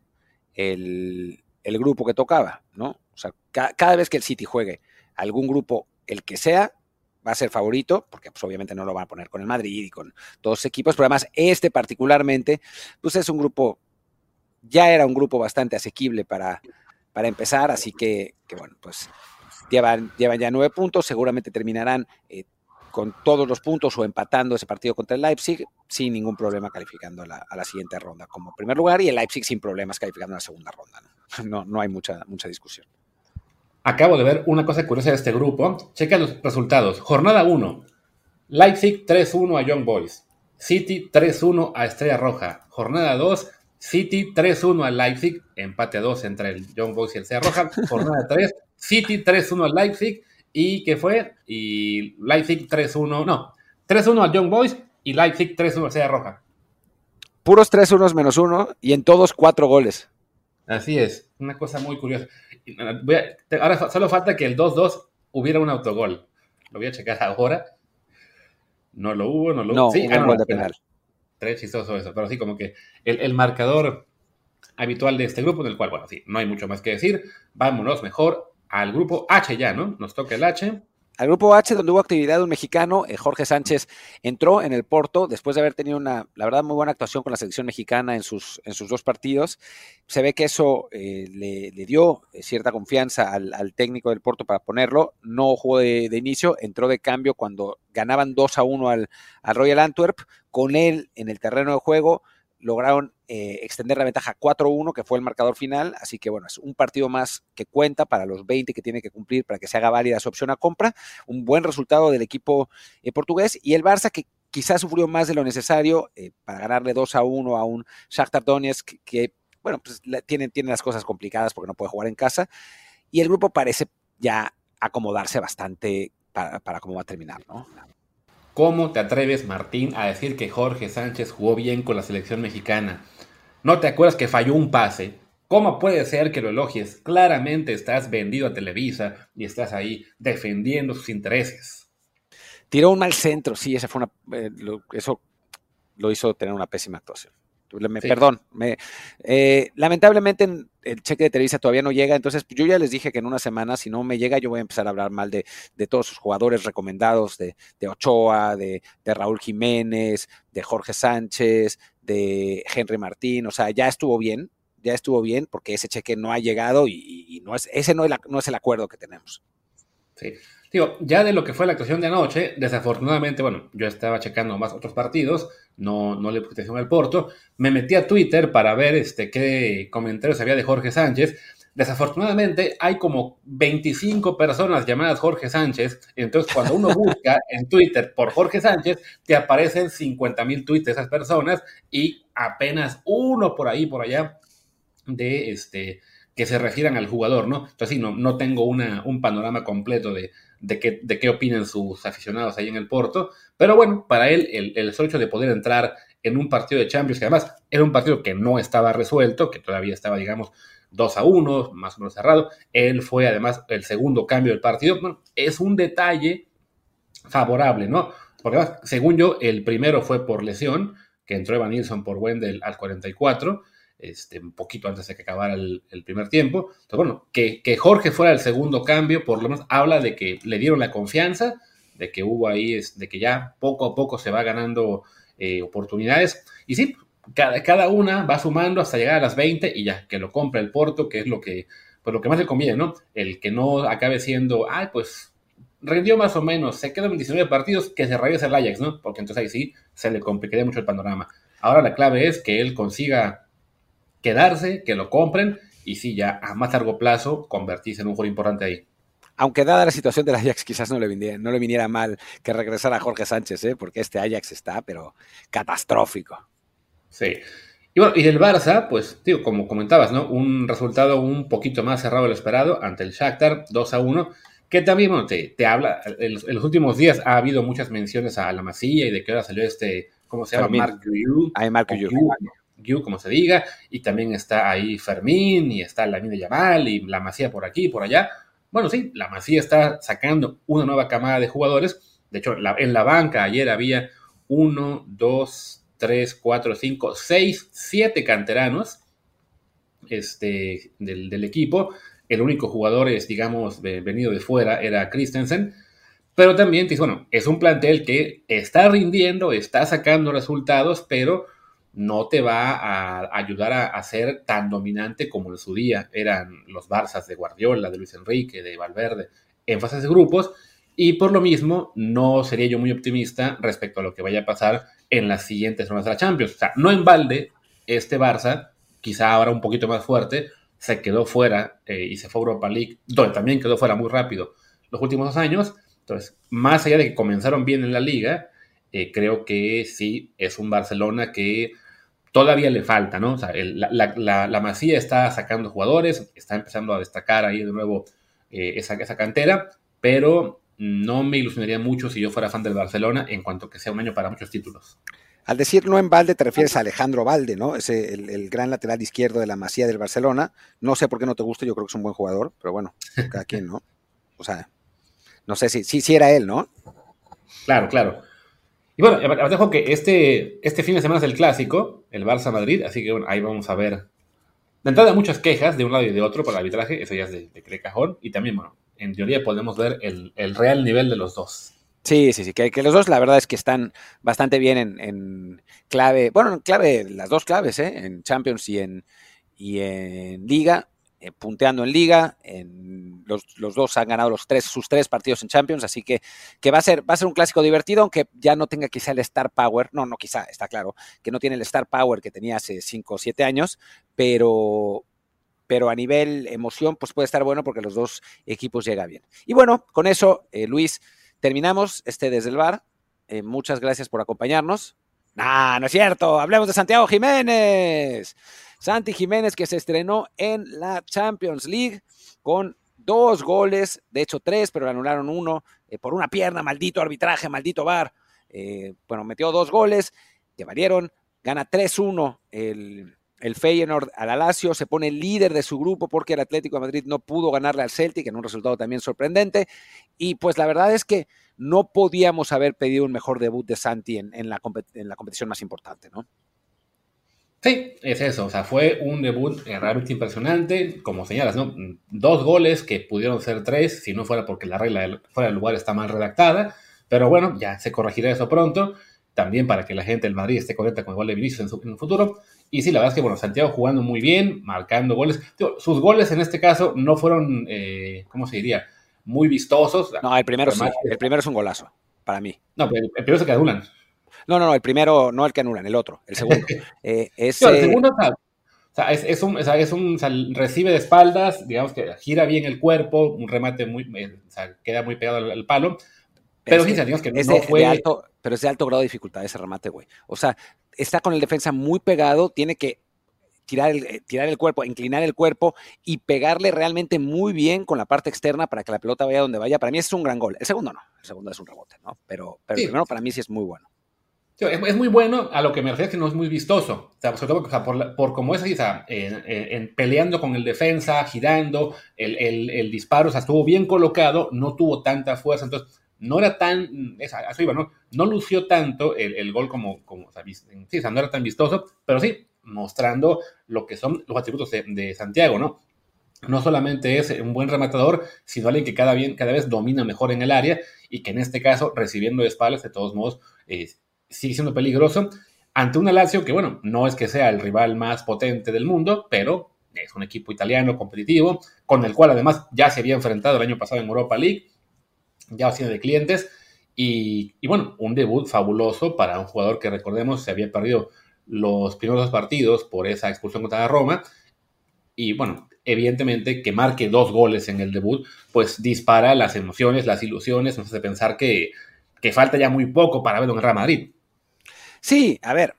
Speaker 1: el, el grupo que tocaba, ¿no? O sea, ca cada vez que el City juegue algún grupo, el que sea, va a ser favorito, porque pues, obviamente no lo van a poner con el Madrid y con todos los equipos, pero además este particularmente, pues es un grupo, ya era un grupo bastante asequible para, para empezar, así que, que bueno, pues llevan, llevan, ya nueve puntos, seguramente terminarán eh, con todos los puntos o empatando ese partido contra el Leipzig sin ningún problema calificando a la, a la, siguiente ronda como primer lugar y el Leipzig sin problemas calificando a la segunda ronda. No, [LAUGHS] no, no hay mucha, mucha discusión.
Speaker 2: Acabo de ver una cosa curiosa de este grupo. Checa los resultados. Jornada 1. Leipzig 3-1 a Young Boys. City 3-1 a Estrella Roja. Jornada 2. City 3-1 a Leipzig. Empate a 2 entre el Young Boys y el Estrella Roja. Jornada 3. City 3-1 a Leipzig. ¿Y qué fue? Y Leipzig 3-1. No. 3-1 a Young Boys y Leipzig 3-1 a Estrella Roja.
Speaker 1: Puros 3-1 menos 1 y en todos 4 goles.
Speaker 2: Así es. Una cosa muy curiosa. Voy a, ahora solo falta que el 2-2 hubiera un autogol. Lo voy a checar ahora. No lo hubo, no lo
Speaker 1: no,
Speaker 2: hubo.
Speaker 1: Sí, un gol de penal.
Speaker 2: Tres chistoso eso, pero sí, como que el, el, marcador habitual de este grupo, en el cual, bueno, sí, no hay mucho más que decir. Vámonos mejor al grupo H ya, ¿no? Nos toca el H.
Speaker 1: Al grupo H, donde hubo actividad un mexicano, eh, Jorge Sánchez entró en el Porto después de haber tenido una, la verdad, muy buena actuación con la selección mexicana en sus, en sus dos partidos. Se ve que eso eh, le, dio cierta confianza al, técnico del Porto para ponerlo. No jugó de, de, inicio, entró de cambio cuando ganaban 2 a 1 al, al Royal Antwerp. Con él en el terreno de juego, lograron eh, extender la ventaja 4-1, que fue el marcador final. Así que bueno, es un partido más que cuenta para los 20 que tiene que cumplir para que se haga válida su opción a compra. Un buen resultado del equipo eh, portugués. Y el Barça que quizás sufrió más de lo necesario eh, para ganarle 2 a 1 a un Shakhtar Donetsk que, bueno, pues tiene, tiene las cosas complicadas porque no puede jugar en casa. Y el grupo parece ya acomodarse bastante para, para cómo va a terminar, ¿no?
Speaker 2: ¿Cómo te atreves, Martín, a decir que Jorge Sánchez jugó bien con la selección mexicana? ¿No te acuerdas que falló un pase? ¿Cómo puede ser que lo elogies? Claramente estás vendido a Televisa y estás ahí defendiendo sus intereses.
Speaker 1: Tiró un mal centro, sí, esa fue una, eh, eso lo hizo tener una pésima actuación. Perdón, me, eh, lamentablemente el cheque de Televisa todavía no llega, entonces yo ya les dije que en una semana, si no me llega, yo voy a empezar a hablar mal de, todos sus jugadores recomendados, de, Ochoa, de, Raúl Jiménez, de Jorge Sánchez, de Henry Martín, o sea, ya estuvo bien, ya estuvo bien porque ese cheque no ha llegado y, no es, ese no es, no es el acuerdo que tenemos.
Speaker 2: Sí. Digo, ya de lo que fue la actuación de anoche, desafortunadamente, bueno, yo estaba checando más otros partidos, no, no le puse atención al Porto, me metí a Twitter para ver este, qué comentarios había de Jorge Sánchez. Desafortunadamente hay como 25 personas llamadas Jorge Sánchez, entonces cuando uno busca [LAUGHS] en Twitter por Jorge Sánchez, te aparecen 50 mil tweets de esas personas y apenas uno por ahí, por allá, de este que se refieran al jugador, ¿no? Entonces sí, no, no tengo una, un panorama completo de, de qué, de qué opinan sus aficionados ahí en el Porto. Pero bueno, para él el, el hecho de poder entrar en un partido de Champions, que además era un partido que no estaba resuelto, que todavía estaba, digamos, 2 a 1, más o menos cerrado. Él fue además el segundo cambio del partido. Es un detalle favorable, ¿no? Porque además, según yo, el primero fue por lesión, que entró Evan Nilsson por Wendell al 44 este, un poquito antes de que acabara el, primer tiempo. Entonces, bueno, que, Jorge fuera el segundo cambio, por lo menos habla de que le dieron la confianza, de que hubo ahí, de que ya poco a poco se va ganando eh, oportunidades. Y sí, cada, cada, una va sumando hasta llegar a las 20 y ya, que lo compra el Porto, que es lo que, pues lo que más le conviene, ¿no? El que no acabe siendo, ay, pues rindió más o menos, se quedan 19 partidos, que se regrese el Ajax, ¿no? Porque entonces ahí sí se le complicaría mucho el panorama. Ahora la clave es que él consiga quedarse, que lo compren y sí, ya a más largo plazo convertirse en un jugador importante ahí.
Speaker 1: Aunque dada la situación del Ajax, quizás no le viniera, no le viniera mal que regresara Jorge Sánchez, ¿eh? porque este Ajax está, pero catastrófico.
Speaker 2: Sí. Y bueno, y del Barça, pues, tío, como comentabas, ¿no? Un resultado un poquito más cerrado de lo esperado ante el Shakhtar, 2 a 1, que también, bueno, te, habla, en, los últimos días ha habido muchas menciones a la masilla y de que ahora salió este, ¿cómo se llama? Mark Yu.
Speaker 1: Mark Yu
Speaker 2: como se diga, y también está ahí Fermín, y está la de Yamal, y la Masía por aquí, por allá. Bueno, sí, la Masía está sacando una nueva camada de jugadores. De hecho, en la banca ayer había uno, dos, tres, cuatro, cinco, seis, siete canteranos este, del, equipo. El único jugador, es, digamos, venido de fuera era Christensen. Pero también, bueno, es un plantel que está rindiendo, está sacando resultados, pero no te va a ayudar a, ser tan dominante como en su día eran los Barzas de Guardiola, de Luis Enrique, de Valverde, en fases de grupos, y por lo mismo no sería yo muy optimista respecto a lo que vaya a pasar en las siguientes rondas de la Champions. O sea, no en balde, este Barça, quizá ahora un poquito más fuerte, se quedó fuera eh, y se fue a Europa League, donde también quedó fuera muy rápido los últimos dos años. Entonces, más allá de que comenzaron bien en la liga, eh, creo que sí es un Barcelona que todavía le falta, ¿no? O sea, la, Masía está sacando jugadores, está empezando a destacar ahí de nuevo eh, esa, esa, cantera, pero no me ilusionaría mucho si yo fuera fan del Barcelona en cuanto que sea un año para muchos títulos.
Speaker 1: Al decir no en Valde te refieres a Alejandro Valde, ¿no? Es el, gran lateral izquierdo de la Masía del Barcelona. No sé por qué no te gusta, yo creo que es un buen jugador, pero bueno, cada quien, ¿no? O sea, no sé si, si, si era él, ¿no?
Speaker 2: Claro, claro. Y bueno, dejo que este, este fin de semana es el clásico, el Barça-Madrid, así que bueno, ahí vamos a ver. De entrada, muchas quejas de un lado y de otro por el arbitraje, eso ya es de, de cajón. Y también, bueno, en teoría podemos ver el, real nivel de los dos.
Speaker 1: Sí, sí, sí, que, que, los dos la verdad es que están bastante bien en, clave, bueno, en clave, las dos claves, ¿eh? en Champions y en, y en Liga, eh, punteando en Liga, los, dos han ganado los tres, sus tres partidos en Champions, así que, que va, a ser, va a ser un clásico divertido, aunque ya no tenga quizá el star power, no, no quizá, está claro, que no tiene el star power que tenía hace cinco o siete años, pero, pero a nivel emoción, pues puede estar bueno porque los dos equipos llegan bien. Y bueno, con eso, eh, Luis, terminamos este desde el bar. Eh, muchas gracias por acompañarnos. Ah, no es cierto. Hablemos de Santiago Jiménez. Santi Jiménez que se estrenó en la Champions League con dos goles, de hecho tres, pero anularon uno eh, por una pierna, maldito arbitraje, maldito bar. Eh, bueno, metió dos goles que valieron, gana 3-1 el, el Feyenoord al Alacio, se pone líder de su grupo porque el Atlético de Madrid no pudo ganarle al Celtic en un resultado también sorprendente. Y pues la verdad es que no podíamos haber pedido un mejor debut de Santi en, la, en la, competición más importante, ¿no?
Speaker 2: Sí, es eso. O sea, fue un debut realmente impresionante. Como señalas, ¿no? Dos goles que pudieron ser tres, si no fuera porque la regla fuera del lugar está mal redactada. Pero bueno, ya se corregirá eso pronto. También para que la gente del Madrid esté correcta con el gol de Vinicius en, su, en el futuro. Y sí, la verdad es que, bueno, Santiago jugando muy bien, marcando goles. sus goles en este caso no fueron, eh, ¿cómo se diría? muy vistosos.
Speaker 1: No, el primero sí, el primero es un golazo, para mí.
Speaker 2: No, pero el primero es el que anulan.
Speaker 1: No, no, no, el primero, no el que anulan, el otro, el segundo.
Speaker 2: Eh, el segundo, o sea, es, un, es un recibe de espaldas, digamos que gira bien el cuerpo, un remate muy, eh, o sea, queda muy pegado al, palo. Pero, sí, digamos que no fue...
Speaker 1: alto, pero es de alto grado de dificultad ese remate, güey. O sea, está con el defensa muy pegado, tiene que tirar el, eh, tirar el cuerpo, inclinar el cuerpo y pegarle realmente muy bien con la parte externa para que la pelota vaya donde vaya. Para mí es un gran gol. El segundo no, el segundo es un rebote, ¿no? Pero, pero el primero para mí sí es muy bueno.
Speaker 2: Es, muy bueno, a lo que me refiero es que no es muy vistoso. O sea, sobre todo por, por como es así, o en, peleando con el defensa, girando, el, el, disparo, o sea, estuvo bien colocado, no tuvo tanta fuerza, entonces no era tan, eso iba, ¿no? No lució tanto el, gol como, como o sí, no era tan vistoso, pero sí, mostrando lo que son los atributos de, Santiago, ¿no? No solamente es un buen rematador, sino alguien que cada, bien, cada vez domina mejor en el área y que en este caso, recibiendo espaldas, de todos modos, eh, sigue siendo peligroso ante un Lazio que, bueno, no es que sea el rival más potente del mundo, pero es un equipo italiano competitivo, con el cual además ya se había enfrentado el año pasado en Europa League, ya sido de clientes, y, y, bueno, un debut fabuloso para un jugador que recordemos se había perdido los primeros dos partidos por esa expulsión contra Roma. Y bueno, evidentemente que marque dos goles en el debut, pues dispara las emociones, las ilusiones, nos hace pensar que, falta ya muy poco para verlo en Real Madrid.
Speaker 1: Sí, a ver,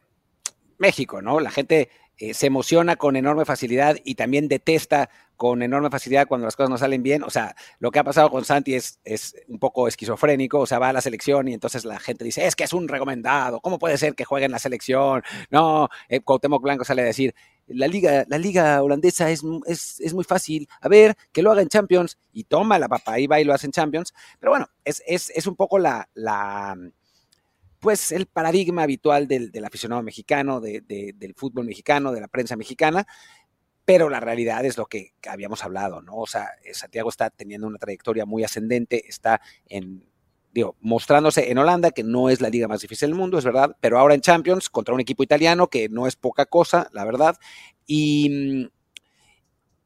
Speaker 1: México, ¿no? La gente eh, se emociona con enorme facilidad y también detesta con enorme facilidad cuando las cosas no salen bien. O sea, lo que ha pasado con Santi es, es un poco esquizofrénico. O sea, va a la selección y entonces la gente dice, es que es un recomendado. ¿Cómo puede ser que juegue en la selección? No, eh, Cuauhtémoc Blanco sale a decir, la liga, la liga holandesa es, es, muy fácil. A ver, que lo haga en Champions. Y toma la papa, ahí va y lo hace en Champions. Pero bueno, es, es un poco la, la pues el paradigma habitual del, aficionado mexicano, del fútbol mexicano, de la prensa mexicana, pero la realidad es lo que habíamos hablado, ¿no? O sea, eh, Santiago está teniendo una trayectoria muy ascendente, está en, digo, mostrándose en Holanda, que no es la liga más difícil del mundo, es verdad, pero ahora en Champions contra un equipo italiano, que no es poca cosa, la verdad, y,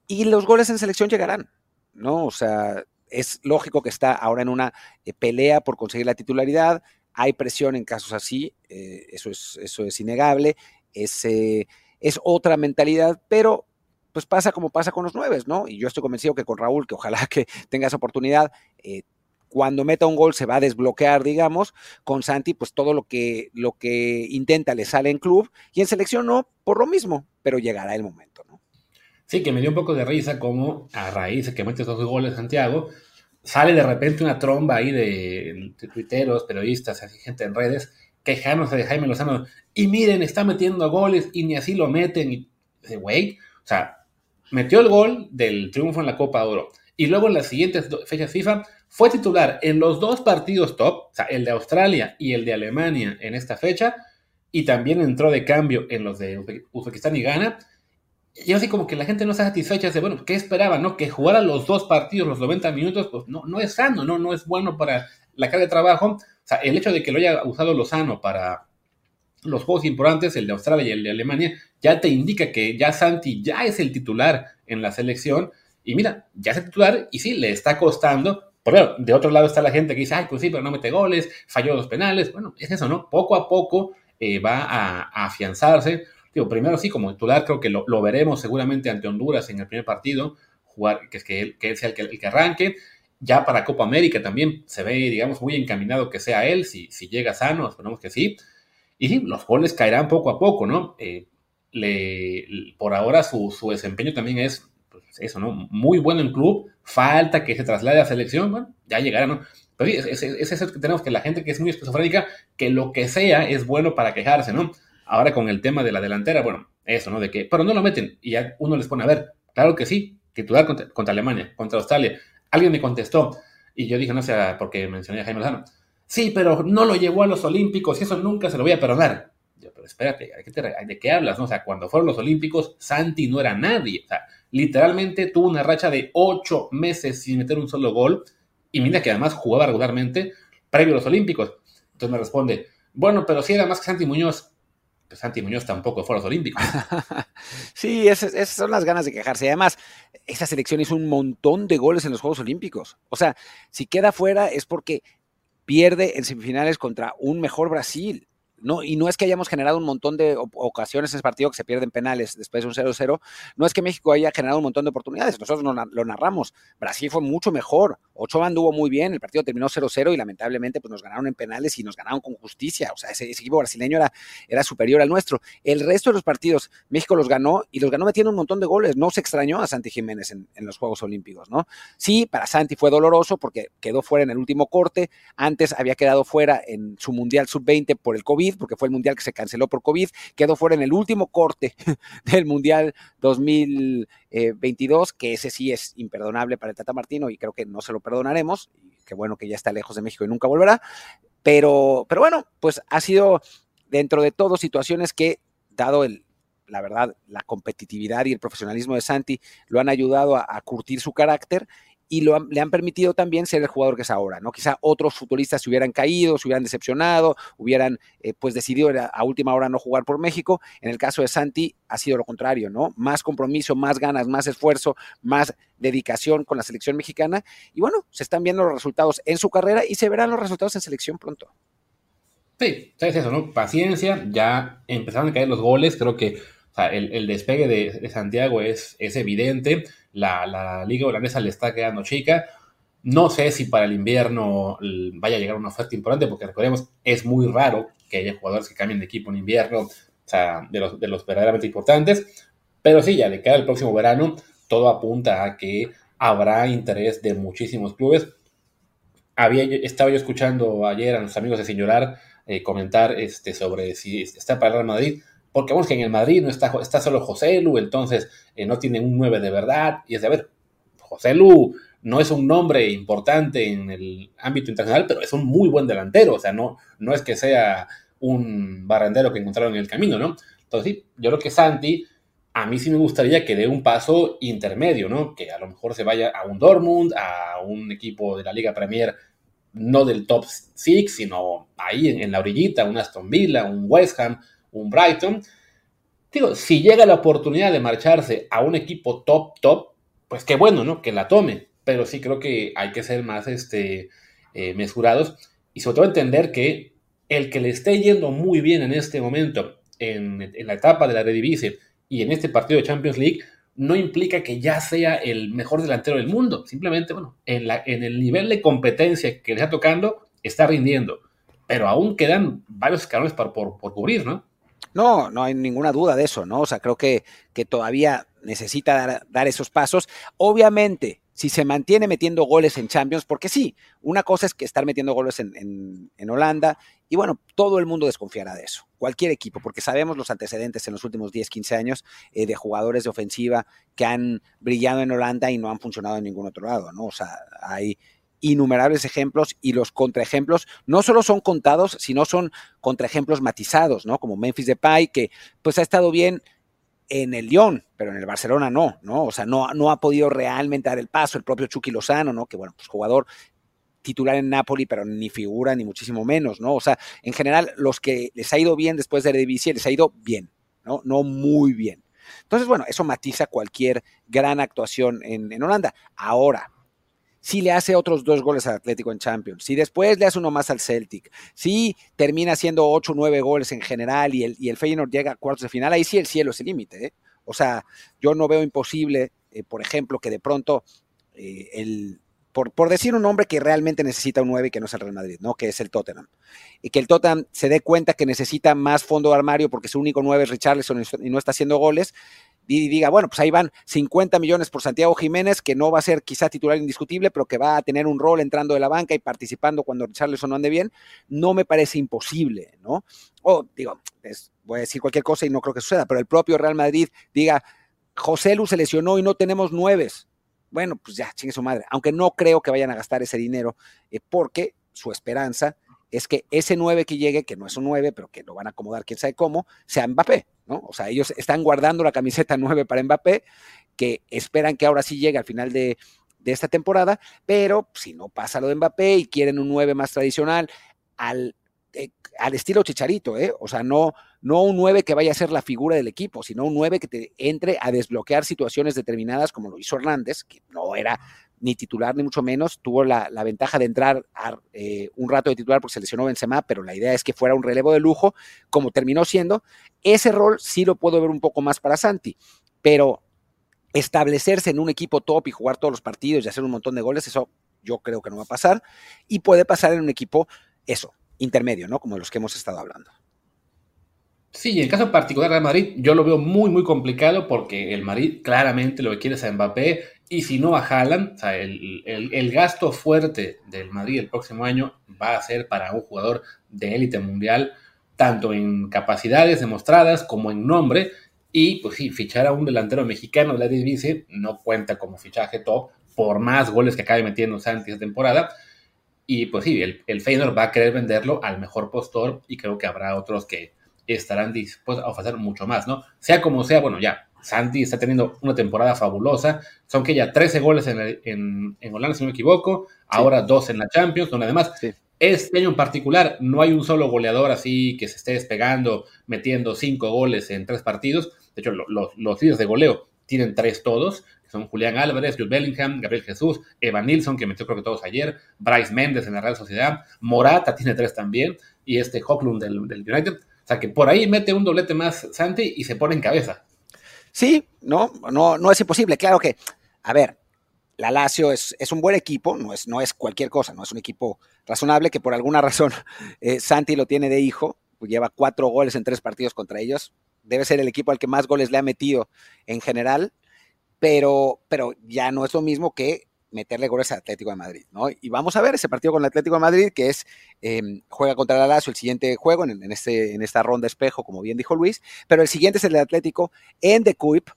Speaker 1: y los goles en selección llegarán, ¿no? O sea, es lógico que está ahora en una eh, pelea por conseguir la titularidad, hay presión en casos así, eh, eso, es, eso es innegable, es, es otra mentalidad, pero pues pasa como pasa con los nueve, ¿no? Y yo estoy convencido que con Raúl, que ojalá que tenga esa oportunidad, eh, cuando meta un gol se va a desbloquear, digamos. Con Santi, pues todo lo que, lo que intenta le sale en club y en selección no, por lo mismo, pero llegará el momento, ¿no?
Speaker 2: Sí, que me dio un poco de risa como a raíz de que mete esos goles Santiago, sale de repente una tromba ahí de, tuiteros, periodistas, así gente en redes, quejándose de Jaime Lozano. Y miren, está metiendo goles y ni así lo meten. Y güey, o sea, metió el gol del triunfo en la Copa de Oro. Y luego en las siguientes fechas FIFA fue titular en los dos partidos top, o sea, el de Australia y el de Alemania en esta fecha. Y también entró de cambio en los de Uzbekistán y Ghana y así como que la gente no está satisfecha de, bueno, ¿qué esperaba, no? Que jugara los dos partidos, los 90 minutos, pues no, no es sano, ¿no? No es bueno para la carga de trabajo. O sea, el hecho de que lo haya usado Lozano para los juegos importantes, el de Australia y el de Alemania, ya te indica que ya Santi ya es el titular en la selección Y mira, ya es titular y sí, le está costando. Pero de otro lado está la gente que dice, ay, pues sí, pero no mete goles, falló los penales. Bueno, es eso, ¿no? Poco a poco eh, va a, afianzarse. Digo, primero sí, como titular, creo que lo, veremos seguramente ante Honduras en el primer partido, jugar, que es que él, que sea el que, arranque. Ya para Copa América también se ve, digamos, muy encaminado que sea él, si, llega sano, esperemos que sí. Y los goles caerán poco a poco, ¿no? Eh, por ahora su, desempeño también es, pues eso, ¿no? Muy bueno en club, falta que se traslade a selección, bueno, ya llegará, ¿no? Pero sí, es, es, eso que tenemos, que la gente que es muy esquizofrénica, que lo que sea es bueno para quejarse, ¿no? Ahora con el tema de la delantera, bueno, eso, ¿no? De que, pero no lo meten y ya uno les pone a ver, claro que sí, titular contra, contra Alemania, contra Australia. Alguien me contestó y yo dije, no sé, porque mencioné a Jaime Lozano, sí, pero no lo llevó a los Olímpicos y eso nunca se lo voy a perdonar. Yo, pero espérate, ¿de qué, ¿de qué hablas? No? O sea, cuando fueron los Olímpicos, Santi no era nadie. O sea, literalmente tuvo una racha de ocho meses sin meter un solo gol y mira que además jugaba regularmente previo a los Olímpicos. Entonces me responde, bueno, pero si era más que Santi Muñoz. Santi Muñoz tampoco fue a los Olímpicos. [LAUGHS]
Speaker 1: sí, esas, son las ganas de quejarse. Además, esa selección hizo un montón de goles en los Juegos Olímpicos. O sea, si queda fuera es porque pierde en semifinales contra un mejor Brasil. No, y no es que hayamos generado un montón de ocasiones en ese partido que se pierden penales después de un 0-0, no es que México haya generado un montón de oportunidades, nosotros lo narramos, Brasil fue mucho mejor, Ochoa anduvo muy bien, el partido terminó 0-0 y lamentablemente pues nos ganaron en penales y nos ganaron con justicia, o sea, ese, equipo brasileño era, era superior al nuestro. El resto de los partidos México los ganó y los ganó metiendo un montón de goles, no se extrañó a Santi Jiménez en, en los Juegos Olímpicos, ¿no? Sí, para Santi fue doloroso porque quedó fuera en el último corte, antes había quedado fuera en su Mundial Sub-20 por el COVID, porque fue el mundial que se canceló por COVID, quedó fuera en el último corte [LAUGHS] del mundial 2022, que ese sí es imperdonable para el Tata Martino y creo que no se lo perdonaremos. Qué bueno que ya está lejos de México y nunca volverá. Pero, pero bueno, pues ha sido dentro de todo situaciones que, dado el, la verdad, la competitividad y el profesionalismo de Santi lo han ayudado a curtir su carácter y lo, le han permitido también ser el jugador que es ahora, ¿no? Quizá otros futbolistas se hubieran caído, se hubieran decepcionado, hubieran eh, pues decidido a última hora no jugar por México. En el caso de Santi ha sido lo contrario, ¿no? Más compromiso, más ganas, más esfuerzo, más dedicación con la selección mexicana. Y bueno, se están viendo los resultados en su carrera y se verán los resultados en selección pronto.
Speaker 2: Sí, es eso, ¿no? Paciencia, ya empezaron a caer los goles, creo que el, despegue de, Santiago es, evidente la, liga holandesa le está quedando chica. No sé si para el invierno vaya a llegar una oferta importante, porque recordemos, es muy raro que haya jugadores que cambien de equipo en invierno, o sea, de los, de los verdaderamente importantes. Pero sí, ya de cara al próximo verano, todo apunta a que habrá interés de muchísimos clubes. Había, estaba yo escuchando ayer a los amigos de Señorar eh, comentar este, sobre si está para el Real Madrid porque vemos que en el Madrid no está, solo José Lu, entonces eh, no tienen un 9 de verdad, y es de, a ver, José Lu no es un nombre importante en el ámbito internacional, pero es un muy buen delantero, o sea, no, no es que sea un barrendero que encontraron en el camino, ¿no? Entonces, sí, yo creo que Santi, a mí sí me gustaría que dé un paso intermedio, ¿no? Que a lo mejor se vaya a un Dortmund, a un equipo de la Liga Premier, no del top 6, sino ahí en, en la orillita, un Aston Villa, un West Ham, un Brighton. Digo, si llega la oportunidad de marcharse a un equipo top, top, pues qué bueno, ¿no? Que la tome. Pero sí creo que hay que ser más este, eh, mesurados y sobre todo entender que el que le esté yendo muy bien en este momento, en, la etapa de la Eredivisie y en este partido de Champions League, no implica que ya sea el mejor delantero del mundo. Simplemente, bueno, en, el nivel de competencia que le está tocando, está rindiendo. Pero aún quedan varios escalones por, por cubrir, ¿no?
Speaker 1: No, no hay ninguna duda de eso, ¿no? O sea, creo que, que todavía necesita dar, esos pasos. Obviamente, si se mantiene metiendo goles en Champions, porque sí, una cosa es que estar metiendo goles en, Holanda, y bueno, todo el mundo desconfiará de eso, cualquier equipo, porque sabemos los antecedentes en los últimos 10, 15 años eh, de jugadores de ofensiva que han brillado en Holanda y no han funcionado en ningún otro lado, ¿no? O sea, hay innumerables ejemplos y los contraejemplos no solo son contados, sino son contraejemplos matizados, ¿no? Como Memphis Depay, que pues ha estado bien en el Lyon, pero en el Barcelona no, ¿no? O sea, no, no ha podido realmente dar el paso, el propio Chucky Lozano, ¿no? Que bueno, pues jugador titular en Napoli, pero ni figura, ni muchísimo menos, ¿no? O sea, en general, los que les ha ido bien después de la división, les ha ido bien, ¿no? No muy bien. Entonces, bueno, eso matiza cualquier gran actuación en, en Holanda. Ahora, si le hace otros dos goles al Atlético en Champions, si después le hace uno más al Celtic, si termina haciendo ocho o nueve goles en general y el, y el Feyenoord llega a cuartos de final, ahí sí el cielo es el límite. ¿eh? O sea, yo no veo imposible, eh, por ejemplo, que de pronto eh, el, por, por, decir un hombre que realmente necesita un 9 y que no es el Real Madrid, ¿no? Que es el Tottenham. Y que el Tottenham se dé cuenta que necesita más fondo de armario porque su único 9 es Richarlison y no está haciendo goles y diga, bueno, pues ahí van 50 millones por Santiago Jiménez, que no va a ser quizá titular indiscutible, pero que va a tener un rol entrando de la banca y participando cuando Richarlison no ande bien, no me parece imposible, ¿no? O digo, es, voy a decir cualquier cosa y no creo que suceda, pero el propio Real Madrid diga, José Lu se lesionó y no tenemos nueves. Bueno, pues ya, chingue su madre. Aunque no creo que vayan a gastar ese dinero, eh, porque su esperanza es que ese 9 que llegue, que no es un 9, pero que lo van a acomodar quién sabe cómo, sea Mbappé, ¿no? O sea, ellos están guardando la camiseta [LAUGHS] 9 para Mbappé, que esperan que ahora sí llegue al final de, de esta temporada, pero si no pasa lo de Mbappé y quieren un 9 más tradicional, al eh, al estilo Chicharito, ¿eh? O sea, no, no un 9 que vaya a ser la figura del equipo, sino un 9 que te entre a desbloquear situaciones determinadas, como lo hizo Hernández, que no era ni titular ni mucho menos, tuvo la, ventaja de entrar a, eh, un rato de titular porque se lesionó Benzema, pero la idea es que fuera un relevo de lujo, como terminó siendo. Ese rol sí lo puedo ver un poco más para Santi, pero establecerse en un equipo top y jugar todos los partidos y hacer un montón de goles, eso yo creo que no va a pasar. Y puede pasar en un equipo, eso, intermedio, ¿no? Como los que hemos estado hablando.
Speaker 2: Sí, en el caso particular de Madrid, yo lo veo muy, muy complicado porque el Madrid claramente lo que quiere es a Mbappé y si no a o sea, el, el, el, gasto fuerte del Madrid el próximo año va a ser para un jugador de élite mundial, tanto en capacidades demostradas como en nombre. Y pues sí, fichar a un delantero mexicano de la Divise no cuenta como fichaje top, por más goles que acabe metiendo Santi esta temporada. Y pues sí, el, el Feyenoord va a querer venderlo al mejor postor y creo que habrá otros que estarán dispuestos a ofrecer mucho más, ¿no? Sea como sea, bueno, ya, Santi está teniendo una temporada fabulosa, son que ya 13 goles en, el, en, en, Holanda, si no me equivoco, ahora sí. dos en la Champions, donde además sí. este año en particular no hay un solo goleador así que se esté despegando, metiendo cinco goles en tres partidos, de hecho lo, lo, los líderes de goleo tienen tres todos, que son Julián Álvarez, Jules Bellingham, Gabriel Jesús, Evan Nilsson, que metió creo que todos ayer, Bryce Méndez en la Real Sociedad, Morata tiene tres también, y este Hocklund del, del United. O sea que por ahí mete un doblete más Santi y se pone en cabeza.
Speaker 1: Sí, no, no, no es imposible. Claro que, a ver, la Lazio es, es, un buen equipo, no es, no es cualquier cosa, no es un equipo razonable que por alguna [LAUGHS] razón eh, Santi lo tiene de hijo, pues lleva cuatro goles en tres partidos contra ellos. Debe ser el equipo al que más goles le ha metido en general, pero, pero ya no es lo mismo que meterle goles al Atlético de Madrid, ¿no? Y vamos a ver ese partido con el Atlético de Madrid, que es, eh, juega contra el Lazio el siguiente juego en, este, en esta ronda espejo, como bien dijo Luis, pero el siguiente es el Atlético en The Cuip,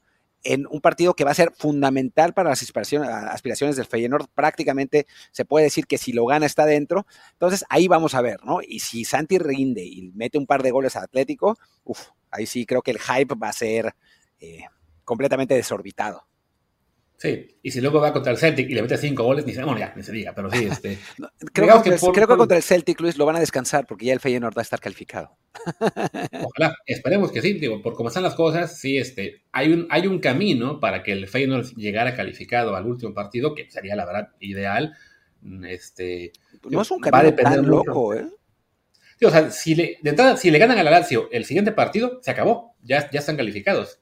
Speaker 1: en un partido que va a ser fundamental para las aspiraciones, del Feyenoord, prácticamente se puede decir que si lo gana está dentro, entonces ahí vamos a ver, ¿no? Y si Santi rinde y mete un par de goles al Atlético, uf, ahí sí creo que el hype va a ser eh, completamente desorbitado.
Speaker 2: Sí, y si luego va contra el Celtic y le mete cinco goles, ni se, bueno, ya, ni se diga, pero sí, [LAUGHS] este.
Speaker 1: no, creo, que, que, por, creo que contra el Celtic, Luis, lo van a descansar porque ya el Feyenoord va a estar calificado. [LAUGHS]
Speaker 2: Ojalá, esperemos que sí, digo, por cómo están las cosas, sí, este, hay un, hay un camino para que el Feyenoord llegara calificado al último partido, que sería la verdad ideal. Este,
Speaker 1: no es un camino tan loco, ¿eh?
Speaker 2: Sí, o sea, si le, de entrada, si le ganan a la Lazio el siguiente partido, se acabó, ya, ya están calificados.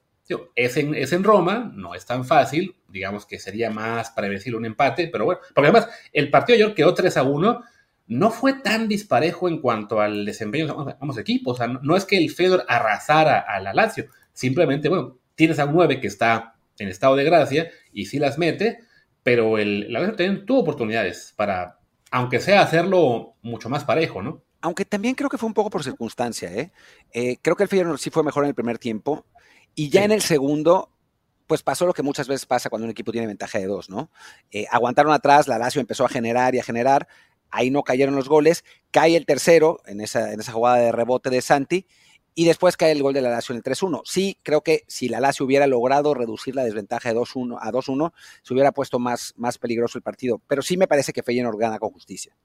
Speaker 2: Es en, es en, Roma, no es tan fácil, digamos que sería más previsible un empate, pero bueno, porque además el partido de ayer quedó 3 a 1, no fue tan disparejo en cuanto al desempeño de ambos equipos, o sea, no, no es que el Fedor arrasara a la Lazio, simplemente, bueno, tienes a un 9 que está en estado de gracia y sí las mete, pero el, la Lazio también tuvo oportunidades para, aunque sea hacerlo mucho más parejo, ¿no?
Speaker 1: Aunque también creo que fue un poco por circunstancia, ¿eh? eh creo que el Feyenoord sí fue mejor en el primer tiempo, y ya sí. en el segundo, pues pasó lo que muchas veces pasa cuando un equipo tiene ventaja de dos, ¿no? Eh, aguantaron atrás, la Lazio empezó a generar y a generar, ahí no cayeron los goles, cae el tercero en esa, en esa jugada de rebote de Santi, y después cae el gol de la Lazio en el 3-1. Sí, creo que si la Lazio hubiera logrado reducir la desventaja de 2-1 a 2-1, se hubiera puesto más, más peligroso el partido, pero sí me parece que Feyenoord gana con justicia.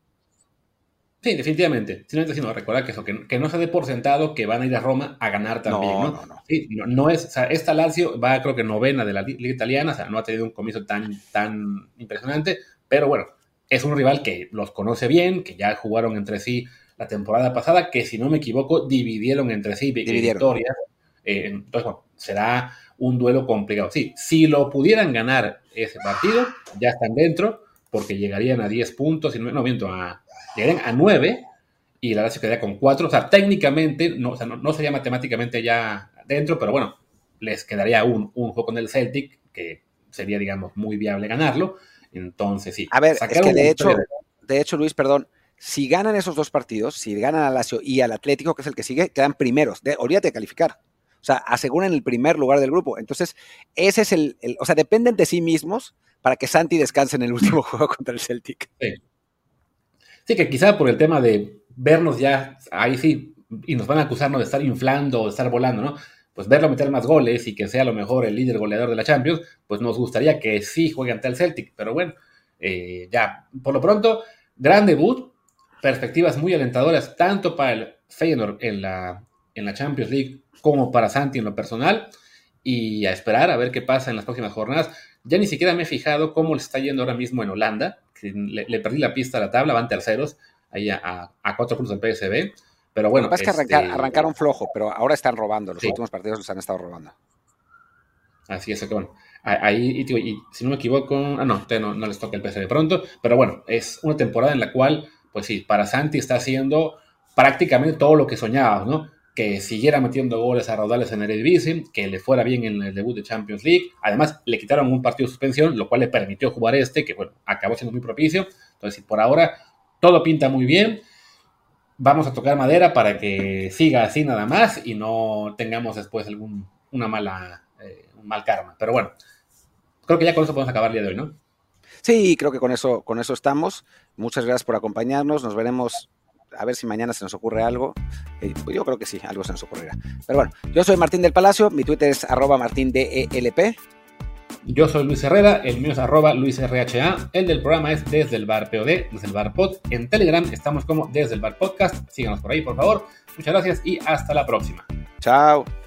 Speaker 2: Sí, definitivamente. Simplemente sino recordar que eso, que, no se dé por sentado que van a ir a Roma a ganar también, ¿no? No, no, sí, no, es, o sea, esta Lazio va creo que novena de la liga italiana, o sea, no ha tenido un comienzo tan, tan impresionante, pero bueno, es un rival que los conoce bien, que ya jugaron entre sí la temporada pasada, que si no me equivoco, dividieron entre sí victorias. Eh, entonces, bueno, será un duelo complicado. Sí, si lo pudieran ganar ese partido, ya están dentro, porque llegarían a 10 puntos, y no, miento, a llegarían a 9 y la Lazio quedaría con 4. O sea, técnicamente, no, no, sería matemáticamente ya dentro, pero bueno, les quedaría un, un juego con el Celtic que sería, digamos, muy viable ganarlo. Entonces, sí.
Speaker 1: A ver, es que de hecho, de... hecho, Luis, perdón, si ganan esos dos partidos, si ganan al Lazio y al Atlético, que es el que sigue, quedan primeros. De, olvídate de calificar. O sea, aseguran el primer lugar del grupo. Entonces, ese es el, el, o sea, dependen de sí mismos para que Santi descanse en el [LAUGHS] último juego contra el Celtic.
Speaker 2: Sí. Sí, que quizá por el tema de vernos ya ahí sí, y nos van a acusarnos de estar inflando o de estar volando, ¿no? Pues verlo meter más goles y que sea a lo mejor el líder goleador de la Champions, pues nos gustaría que sí juegue ante el Celtic, pero bueno, eh, ya, por lo pronto, gran debut, perspectivas muy alentadoras tanto para el Feyenoord en la, en la Champions League como para Santi en lo personal y a esperar a ver qué pasa en las próximas jornadas. Ya ni siquiera me he fijado cómo le está yendo ahora mismo en Holanda, le, perdí la pista a la tabla, van terceros, ahí a, cuatro puntos del PSB. Pero bueno.
Speaker 1: Lo que pasa es que este, arrancaron flojo, pero ahora están robando. Los últimos partidos los han estado robando.
Speaker 2: Así es, que bueno. Ahí, y, si no me equivoco, ah, no, no, no les toca el PSV pronto, pero bueno, es una temporada en la cual, pues sí, para Santi está haciendo prácticamente todo lo que soñaba, ¿no? Que siguiera metiendo goles a raudales en el Eredivisie, que le fuera bien en el debut de Champions League. Además, le quitaron un partido de suspensión, lo cual le permitió jugar este, que bueno, acabó siendo muy propicio. Entonces, por ahora todo pinta muy bien. Vamos a tocar madera para que siga así nada más y no tengamos después algún una mala, eh, un mal karma. Pero bueno, creo que ya con eso podemos acabar el día de hoy, ¿no?
Speaker 1: Sí, creo que con eso, con eso estamos. Muchas gracias por acompañarnos. Nos veremos a ver si mañana se nos ocurre algo. Eh, pues yo creo que sí, algo se nos ocurrirá. Pero bueno, yo soy Martín del Palacio, mi Twitter es arroba martindelp.
Speaker 2: Yo soy Luis Herrera, el mío es arroba luisrha, el del programa es desde el bar POD, desde el bar pod. En Telegram estamos como desde el bar podcast, síganos por ahí por favor. Muchas gracias y hasta la próxima.
Speaker 1: Chao.